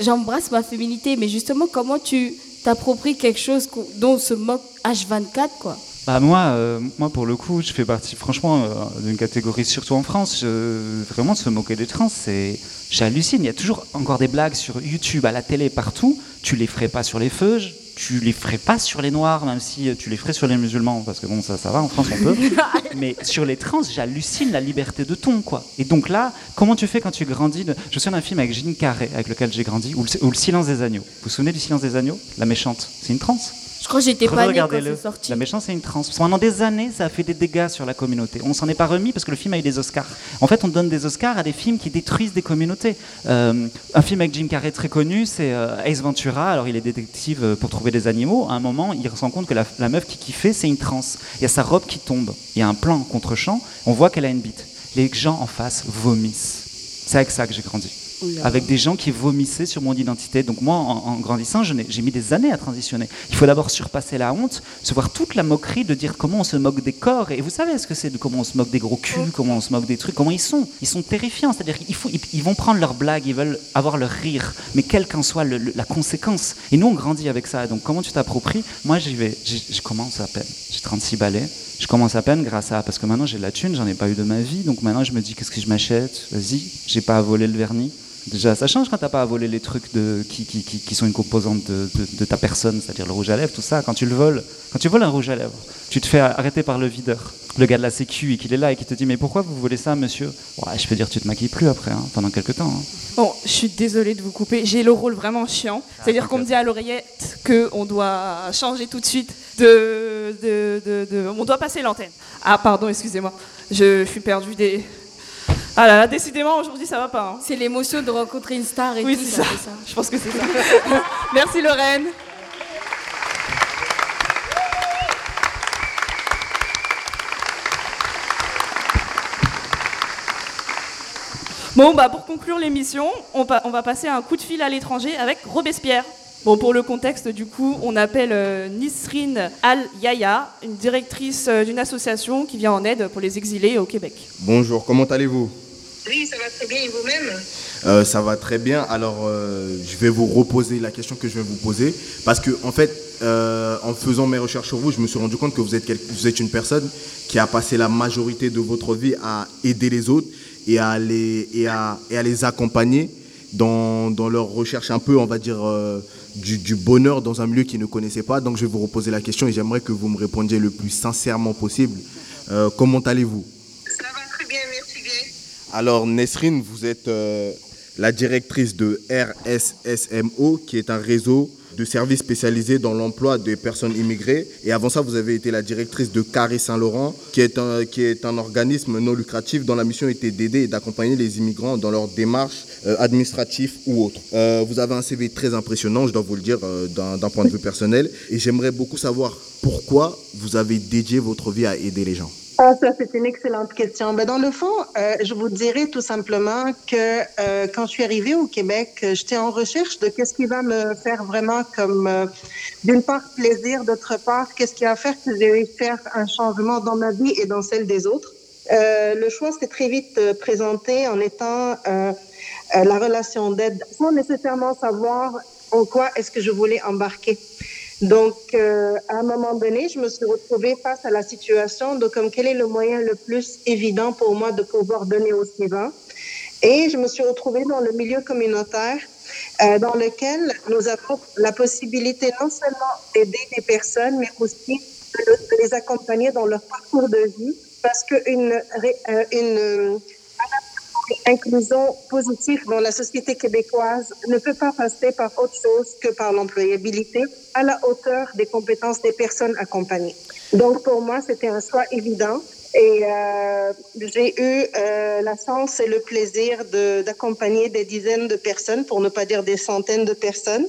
Speaker 14: j'embrasse ma féminité. Mais justement, comment tu t'appropries quelque chose dont on se moque H24, quoi?
Speaker 23: Bah moi, euh, moi pour le coup, je fais partie franchement euh, d'une catégorie, surtout en France, je- vraiment se moquer des trans, c'est, j'hallucine. Il y a toujours encore des blagues sur YouTube, à la télé, partout. Tu les ferais pas sur les feuges, tu les ferais pas sur les noirs, même si euh, tu les ferais sur les musulmans, parce que bon, ça, ça va, en France on peut. *laughs* Mais sur les trans, j'hallucine la liberté de ton, quoi. Et donc là, comment tu fais quand tu grandis de... Je me souviens d'un film avec Jeanne Carré, avec lequel j'ai grandi, ou le, Le Silence des agneaux. Vous vous souvenez du Silence des agneaux? La méchante, c'est une trans.
Speaker 14: Je crois que j'étais pas née quand c'est sorti.
Speaker 23: La méchante, c'est une trans. Pendant des années, ça a fait des dégâts sur la communauté. On s'en est pas remis parce que le film a eu des Oscars. En fait, on donne des Oscars à des films qui détruisent des communautés. Euh, un film avec Jim Carrey très connu, c'est euh, Ace Ventura. Alors, il est détective euh, pour trouver des animaux. À un moment, il se rend compte que la, la meuf qui kiffait, c'est une trans. Il y a sa robe qui tombe. Il y a un plan contre-champ. On voit qu'elle a une bite. Les gens en face vomissent. C'est avec ça que j'ai grandi. Avec des gens qui vomissaient sur mon identité. Donc moi, en, en grandissant, j'ai mis des années à transitionner. Il faut d'abord surpasser la honte, se voir toute la moquerie de dire comment on se moque des corps. Et vous savez ce que c'est de comment on se moque des gros culs, comment on se moque des trucs, comment ils sont. Ils sont terrifiants. C'est-à-dire qu'ils font- ils, ils vont prendre leur blague, ils veulent avoir leur rire, mais quelle qu'en soit le- le- la conséquence. Et nous, on grandit avec ça. Donc comment tu t'appropries? Moi, j'y vais. Je commence à peine. J'ai 36 balais. Je commence à peine grâce à parce que maintenant j'ai de la thune, j'en ai pas eu de ma vie, donc maintenant je me dis qu'est-ce que je m'achète? Vas-y, j'ai pas à voler le vernis. Déjà, ça change quand t'as pas à voler les trucs de, qui, qui, qui, qui sont une composante de, de, de ta personne, c'est-à-dire le rouge à lèvres, tout ça. Quand tu le voles, quand tu voles un rouge à lèvres, tu te fais arrêter par le videur, le gars de la Sécu, et qu'il est là et qui te dit mais pourquoi vous volez ça, monsieur? Ouais, je peux dire tu te maquilles plus après, hein, pendant quelques temps. hein.
Speaker 18: Bon, je suis désolée de vous couper. J'ai le rôle vraiment chiant. C'est-à-dire qu'on me dit à l'oreillette qu'on doit changer tout de suite de, de, de- de- On doit passer l'antenne. Ah, pardon, excusez-moi. Je suis perdue des. Ah là là, décidément, aujourd'hui, ça va pas. hein.
Speaker 14: C'est l'émotion de rencontrer une star et
Speaker 18: Oui,
Speaker 14: tout,
Speaker 18: c'est
Speaker 14: ça.
Speaker 18: Je pense que c'est ça. *laughs* Merci Lorraine. Bon, bah pour conclure l'émission, on, pa- on va passer un coup de fil à l'étranger avec Robespierre. Bon, pour le contexte, du coup, on appelle euh, Nisrine Al-Yaya, une directrice euh, d'une association qui vient en aide pour les exilés au Québec.
Speaker 26: Bonjour, comment allez-vous?
Speaker 27: Oui, ça va très bien et vous-même
Speaker 26: Euh, Ça va très bien. Alors, euh, je vais vous reposer la question que je vais vous poser. Parce que, en fait, euh, en faisant mes recherches sur vous, je me suis rendu compte que vous êtes, une personne qui a passé la majorité de votre vie à aider les autres et à les, accompagner dans, leur recherche un peu, on va dire, du, du bonheur dans un milieu qu'ils ne connaissaient pas. Donc, je vais vous reposer la question et j'aimerais que vous me répondiez le plus sincèrement possible. Comment allez-vous
Speaker 27: Ça va très bien, merci bien.
Speaker 26: Alors, Nesrine, vous êtes, euh,
Speaker 13: la directrice de RSSMO, qui est un réseau de services spécialisés dans l'emploi des personnes immigrées. Et avant ça, vous avez été la directrice de Carré Saint-Laurent, qui, est un, organisme non lucratif dont la mission était d'aider et d'accompagner les immigrants dans leurs démarches euh, administratives ou autres. Euh, vous avez un CV très impressionnant, je dois vous le dire, d'un point de vue personnel. Et j'aimerais beaucoup savoir pourquoi vous avez dédié votre vie à aider les gens.
Speaker 28: Ah, ça, c'est une excellente question. Ben, dans le fond, euh, je vous dirais tout simplement que euh, quand je suis arrivée au Québec, euh, j'étais en recherche de qu'est-ce qui va me faire vraiment comme, euh, d'une part, plaisir, d'autre part, qu'est-ce qui va faire que je vais faire un changement dans ma vie et dans celle des autres. Euh, le choix s'est très vite euh, présenté en étant la relation d'aide, sans nécessairement savoir en quoi est-ce que je voulais embarquer. Donc, euh, à un moment donné, je me suis retrouvée face à la situation de comme quel est le moyen le plus évident pour moi de pouvoir donner au suivant. Et je me suis retrouvée dans le milieu communautaire euh, dans lequel nous avons la possibilité non seulement d'aider des personnes, mais aussi de, le- de les accompagner dans leur parcours de vie, parce qu'une euh, une, inclusion positive dans la société québécoise ne peut pas passer par autre chose que par l'employabilité à la hauteur des compétences des personnes accompagnées. Donc pour moi, c'était un choix évident. Et euh, j'ai eu euh, la chance et le plaisir de- d'accompagner des dizaines de personnes, pour ne pas dire des centaines de personnes.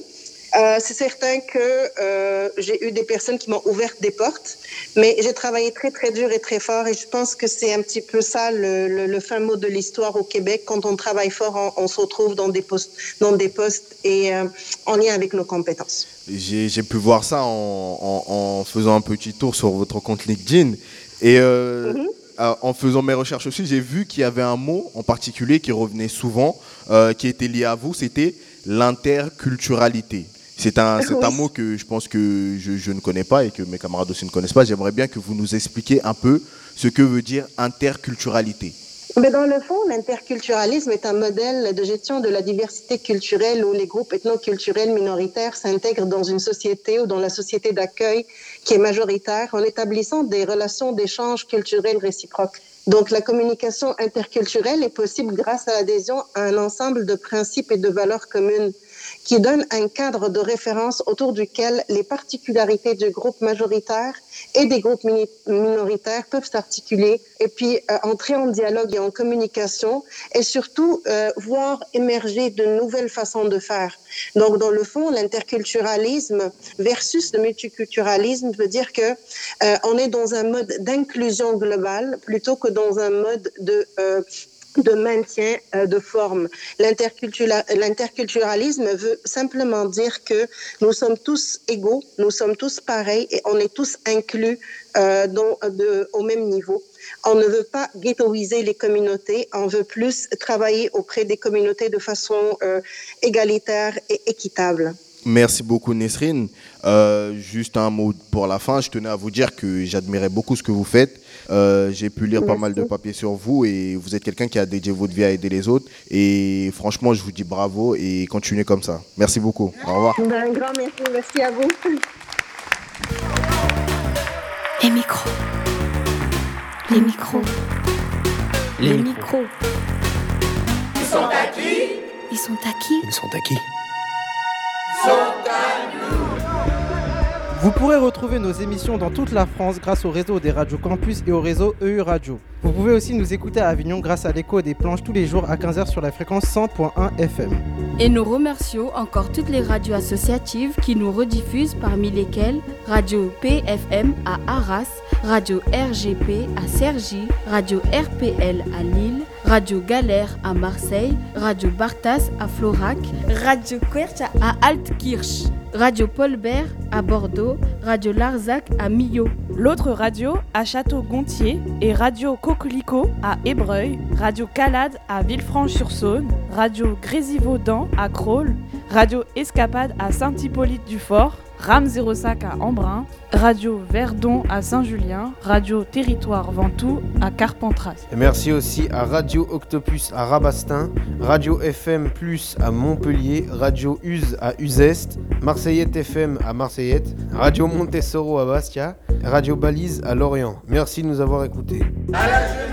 Speaker 28: Euh, c'est certain que euh, j'ai eu des personnes qui m'ont ouvert des portes, mais j'ai travaillé très très dur et très fort et je pense que c'est un petit peu ça le, le, le fin mot de l'histoire au Québec. Quand on travaille fort, on, on se retrouve dans des postes, dans des postes et euh, en lien avec nos compétences.
Speaker 13: J'ai pu voir ça en, en- en faisant un petit tour sur votre compte LinkedIn. Et euh, euh, en faisant mes recherches aussi, j'ai vu qu'il y avait un mot en particulier qui revenait souvent, qui était lié à vous, c'était l'interculturalité. C'est un, mot que je pense que je, je ne connais pas et que mes camarades aussi ne connaissent pas. J'aimerais bien que vous nous expliquiez un peu ce que veut dire interculturalité.
Speaker 28: Mais dans le fond, l'interculturalisme est un modèle de gestion de la diversité culturelle où les groupes ethnoculturels minoritaires s'intègrent dans une société ou dans la société d'accueil qui est majoritaire en établissant des relations d'échange culturel réciproques. Donc la communication interculturelle est possible grâce à l'adhésion à un ensemble de principes et de valeurs communes qui donne un cadre de référence autour duquel les particularités du groupe majoritaire et des groupes minoritaires peuvent s'articuler et puis euh, entrer en dialogue et en communication et surtout euh, voir émerger de nouvelles façons de faire. Donc, dans le fond, l'interculturalisme versus le multiculturalisme veut dire que euh, on est dans un mode d'inclusion globale plutôt que dans un mode de euh, de maintien euh, de forme. L'intercultura- L'interculturalisme veut simplement dire que nous sommes tous égaux, nous sommes tous pareils et on est tous inclus euh, de, au même niveau. On ne veut pas ghettoiser les communautés, on veut plus travailler auprès des communautés de façon euh, égalitaire et équitable.
Speaker 13: Merci beaucoup Nesrine. Euh, juste un mot pour la fin. Je tenais à vous dire que j'admirais beaucoup ce que vous faites. Euh, J'ai pu lire pas mal de papiers sur vous et vous êtes quelqu'un qui a dédié votre vie à aider les autres. Et franchement, je vous dis bravo et continuez comme ça. Merci beaucoup. Au revoir.
Speaker 28: Ben, Un grand merci, merci à vous.
Speaker 3: Les micros. Les micros.
Speaker 29: Les
Speaker 3: Les
Speaker 29: micros.
Speaker 3: micros.
Speaker 29: Ils sont à qui?
Speaker 3: Ils sont à qui?
Speaker 2: Ils sont à
Speaker 12: Vous pourrez retrouver nos émissions dans toute la France grâce au réseau des radios campus et au réseau EU Radio. Vous pouvez aussi nous écouter à Avignon grâce à l'écho des planches tous les jours à 15h sur la fréquence 100.1 FM.
Speaker 14: Et nous remercions encore toutes les radios associatives qui nous rediffusent, parmi lesquelles Radio PFM à Arras, Radio RGP à Cergy, Radio RPL à Lille, Radio Galère à Marseille, Radio Bartas à Florac, Radio Quercha à Altkirch, Radio Paulbert à Bordeaux, Radio Larzac à Millau.
Speaker 18: L'autre radio à Château-Gontier et Radio Coquelicot à Ébreuil, Radio Calade à Villefranche-sur-Saône, Radio Grésivaudan à Crolles, Radio Escapade à Saint-Hippolyte-du-Fort, RAM 05 à Embrun, Radio Verdon à Saint-Julien, Radio Territoire Ventoux à Carpentras.
Speaker 2: Et merci aussi à Radio Octopus à Rabastin, Radio FM Plus à Montpellier, Radio Uz à Uzest, Marseillette FM à Marseillette, Radio Montessoro à Bastia, Radio Balise à Lorient. Merci de nous avoir écoutés.
Speaker 29: À la jeunesse.